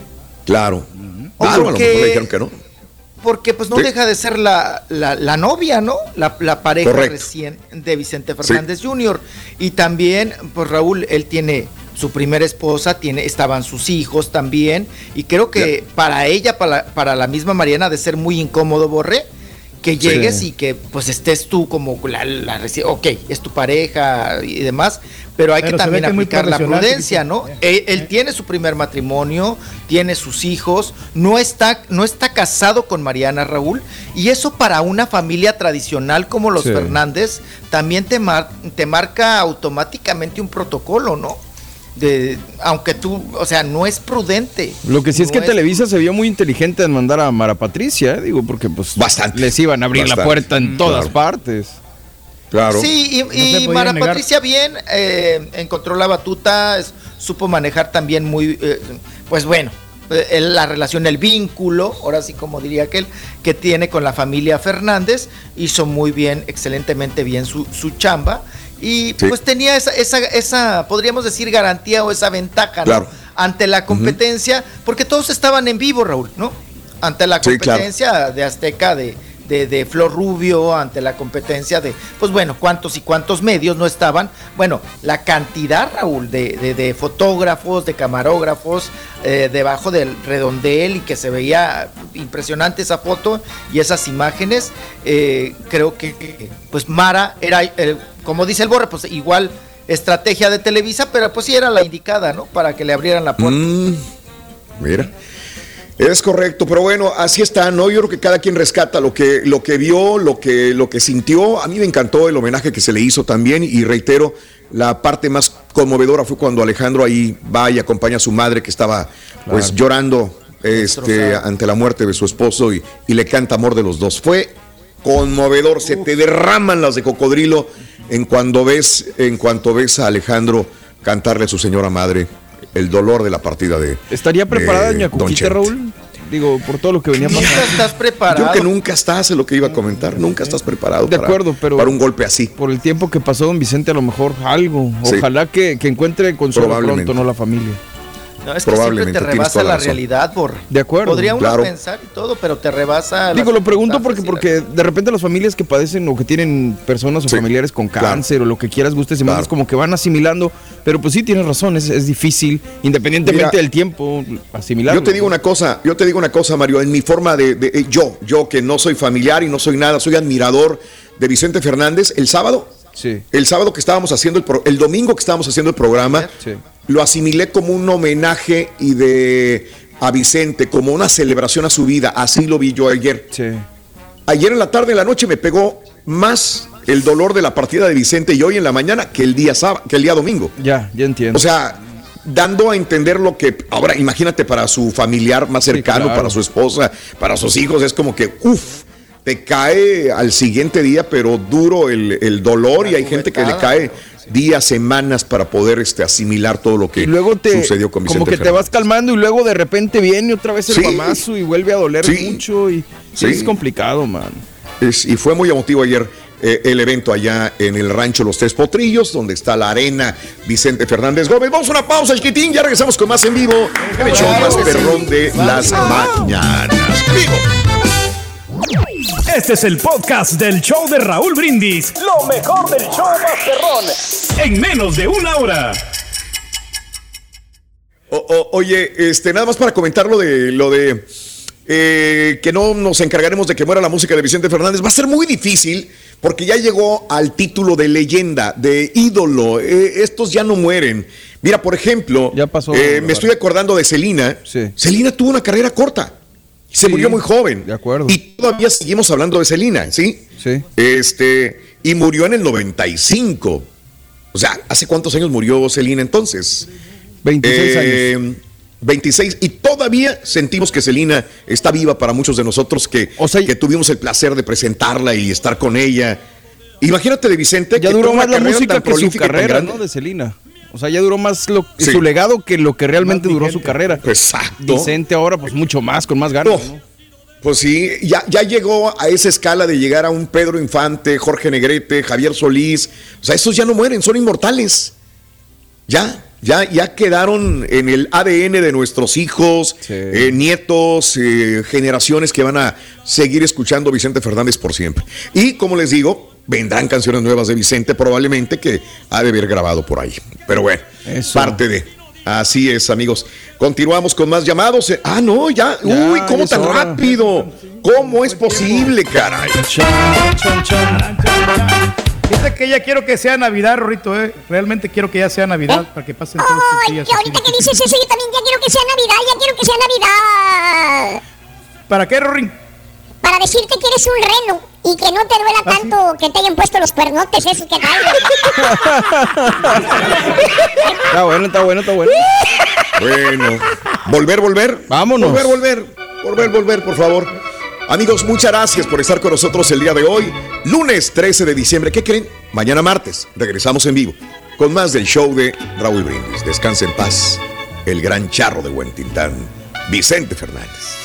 Claro. Claro, a lo porque- mejor le dijeron que no. Porque pues no Sí. deja de ser la, la- la novia, ¿no? La, la pareja Correcto. recién de Vicente Fernández Jr. Y también, pues Raúl, él tiene su primera esposa, tiene, estaban sus hijos también. Y creo que para ella, para, para la misma Mariana, de ser muy incómodo, Borré, que llegues Sí. y que pues estés tú como la, la ok, es tu pareja y demás, pero hay Pero que también que aplicar la prudencia. ¿no? Él, él tiene su primer matrimonio, tiene sus hijos, no está, no está casado con Mariana Raúl, y eso para una familia tradicional como los Sí. Fernández también te, mar- te marca automáticamente un protocolo, ¿no? De, aunque tú, o sea, no es prudente. Lo que sí es que Televisa se vio muy inteligente en mandar a Mara Patricia, ¿eh? digo, porque pues Bastante. les iban a abrir la puerta en Mm, todas claro. partes. Claro. Sí, y, Mara negar. Patricia bien, eh, encontró la batuta, es- supo manejar también muy, eh, pues bueno, eh, la relación, el vínculo, ahora sí como diría aquel, que tiene con la familia Fernández, hizo muy bien, excelentemente bien su, su chamba, y Sí. pues tenía esa, esa, esa, podríamos decir, garantía o esa ventaja. Ante la competencia, porque todos estaban en vivo, Raúl, ¿no? Ante la Sí, claro. competencia de Azteca de, de, de Flor Rubio ante la competencia de, pues bueno, cuántos y cuántos medios no estaban. Bueno, la cantidad, Raúl, de, de- fotógrafos, de camarógrafos, eh, debajo del redondel y que se veía impresionante esa foto y esas imágenes. eh, creo que, pues Mara era, eh, como dice el Borre, pues igual estrategia de Televisa, pero pues sí era la indicada, ¿no? Para que le abrieran la puerta. Mm, mira. Es correcto, pero bueno, así está, ¿no? Yo creo que cada quien rescata lo que, lo que vio, lo que, lo que sintió. A mí me encantó el homenaje que se le hizo también y reitero, la parte más conmovedora fue cuando Alejandro ahí va y acompaña a su madre que estaba pues Claro. llorando este, ante la muerte de su esposo y, y le canta amor de los dos. Fue conmovedor, se te derraman las de cocodrilo en cuando ves, en cuanto ves a Alejandro cantarle a su señora madre el dolor de la partida de ¿Estaría preparada de doña Don Cuquita. Raúl? Digo, por todo lo que venía pasando. estás preparado. Yo creo que nunca estás, es lo que iba a comentar, nunca estás preparado De para, acuerdo, pero para un golpe así. por el tiempo que pasó don Vicente, a lo mejor algo. Sí. Ojalá que, que encuentre consuelo Probablemente. pronto, no la familia. No, es que siempre Probablemente, te rebasa la realidad, Borre. De acuerdo. Podría uno claro. pensar y todo, pero te rebasa. Digo, lo pregunto porque, porque de repente las familias que padecen o que tienen personas o Sí, familiares con claro. cáncer o lo que quieras, gustes y Claro. mandes, como que van asimilando. Pero pues sí, tienes razón, es, es difícil, independientemente Mira, del tiempo, asimilarlo. Yo te digo una cosa, yo te digo una cosa, Mario, en mi forma de, de- eh, yo, yo que no soy familiar y no soy nada, soy admirador de Vicente Fernández, el sábado, Sí. el sábado que estábamos haciendo el pro- el domingo que estábamos haciendo el programa, Sí. lo asimilé como un homenaje y de a Vicente, como una celebración a su vida, así lo vi yo ayer. Sí. Ayer en la tarde, en la noche me pegó más el dolor de la partida de Vicente y hoy en la mañana que el día sábado, que el día domingo. Ya, ya entiendo. O sea, dando a entender lo que ahora imagínate para su familiar más cercano, claro. para su esposa, para sus hijos, es como que uff, te cae al siguiente día, pero duro el, el dolor y hay gente que le cae días, semanas para poder este, asimilar todo lo que y luego te, sucedió con Vicente como que te vas calmando y luego de repente viene otra vez el Sí. mamazo y vuelve a doler Sí. mucho y sí, es complicado, man. Es- y fue muy emotivo ayer eh, el evento allá en el rancho Los Tres Potrillos, donde está la arena Vicente Fernández Gómez. Vamos a una pausa, chiquitín, ya regresamos con más en vivo. El show más perrón de las mañanas. Vivo. Este es el podcast del show de Raúl Brindis. Lo mejor del show Masterrón. En menos de una hora. O- o- oye, este, nada más para comentar lo de lo de eh, que no nos encargaremos de que muera la música de Vicente Fernández. Va a ser muy difícil porque ya llegó al título de leyenda, de ídolo. Eh, estos ya no mueren. Mira, por ejemplo, Ya pasó, eh, me estoy acordando de Celina. Sí. Celina tuvo una carrera corta. Se Sí, murió muy joven. de acuerdo. Y todavía seguimos hablando de Celina, ¿sí? Sí. Este, y murió en el 95. O sea, ¿hace cuántos años murió Celina entonces? 26 Eh, años. 26 y todavía sentimos que Celina está viva para muchos de nosotros que, O sea, que tuvimos el placer de presentarla y estar con ella. Imagínate de Vicente Ya que duró más la música que su carrera. ¿no? De Celina. O sea, ya duró más lo- Sí. su legado que lo que realmente duró su carrera. Exacto. Vicente ahora, pues mucho más, con más ganas. Oh, ¿no? Pues sí, ya, ya llegó a esa escala de llegar a un Pedro Infante, Jorge Negrete, Javier Solís. O sea, esos ya no mueren, son inmortales. Ya, ya, ya quedaron en el ADN de nuestros hijos, eh, nietos, eh, generaciones que van a seguir escuchando Vicente Fernández por siempre. Y como les digo, vendrán canciones nuevas de Vicente probablemente que ha de haber grabado por ahí. Pero bueno, Eso. parte de... Así es, amigos. Continuamos con más llamados. Eh, Ah, no, ya. Ya, Uy, ¿cómo tan hora. rápido? ¿Cómo es posible, caray? Fíjate que ya quiero que sea Navidad, Rorrito, ¿eh? Realmente quiero que ya sea Navidad para que pasen todos Ay, días. así. ahorita que dices eso, yo también ya quiero que sea Navidad, ya quiero que sea Navidad. ¿Para qué, Rorín? Para decirte que eres un reno y que no te duela ¿Ah, tanto que te hayan puesto los cuernotes esos que traigo. Está bueno, está bueno, está bueno. Bueno, volver, volver. Vámonos. Volver, volver. Volver, volver, por favor. Amigos, muchas gracias por estar con nosotros el día de hoy, lunes 13 de diciembre. ¿Qué creen? Mañana martes regresamos en vivo con más del show de Raúl Brindis. Descanse en paz, el gran charro de Buen Tintán, Vicente Fernández.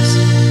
eyes.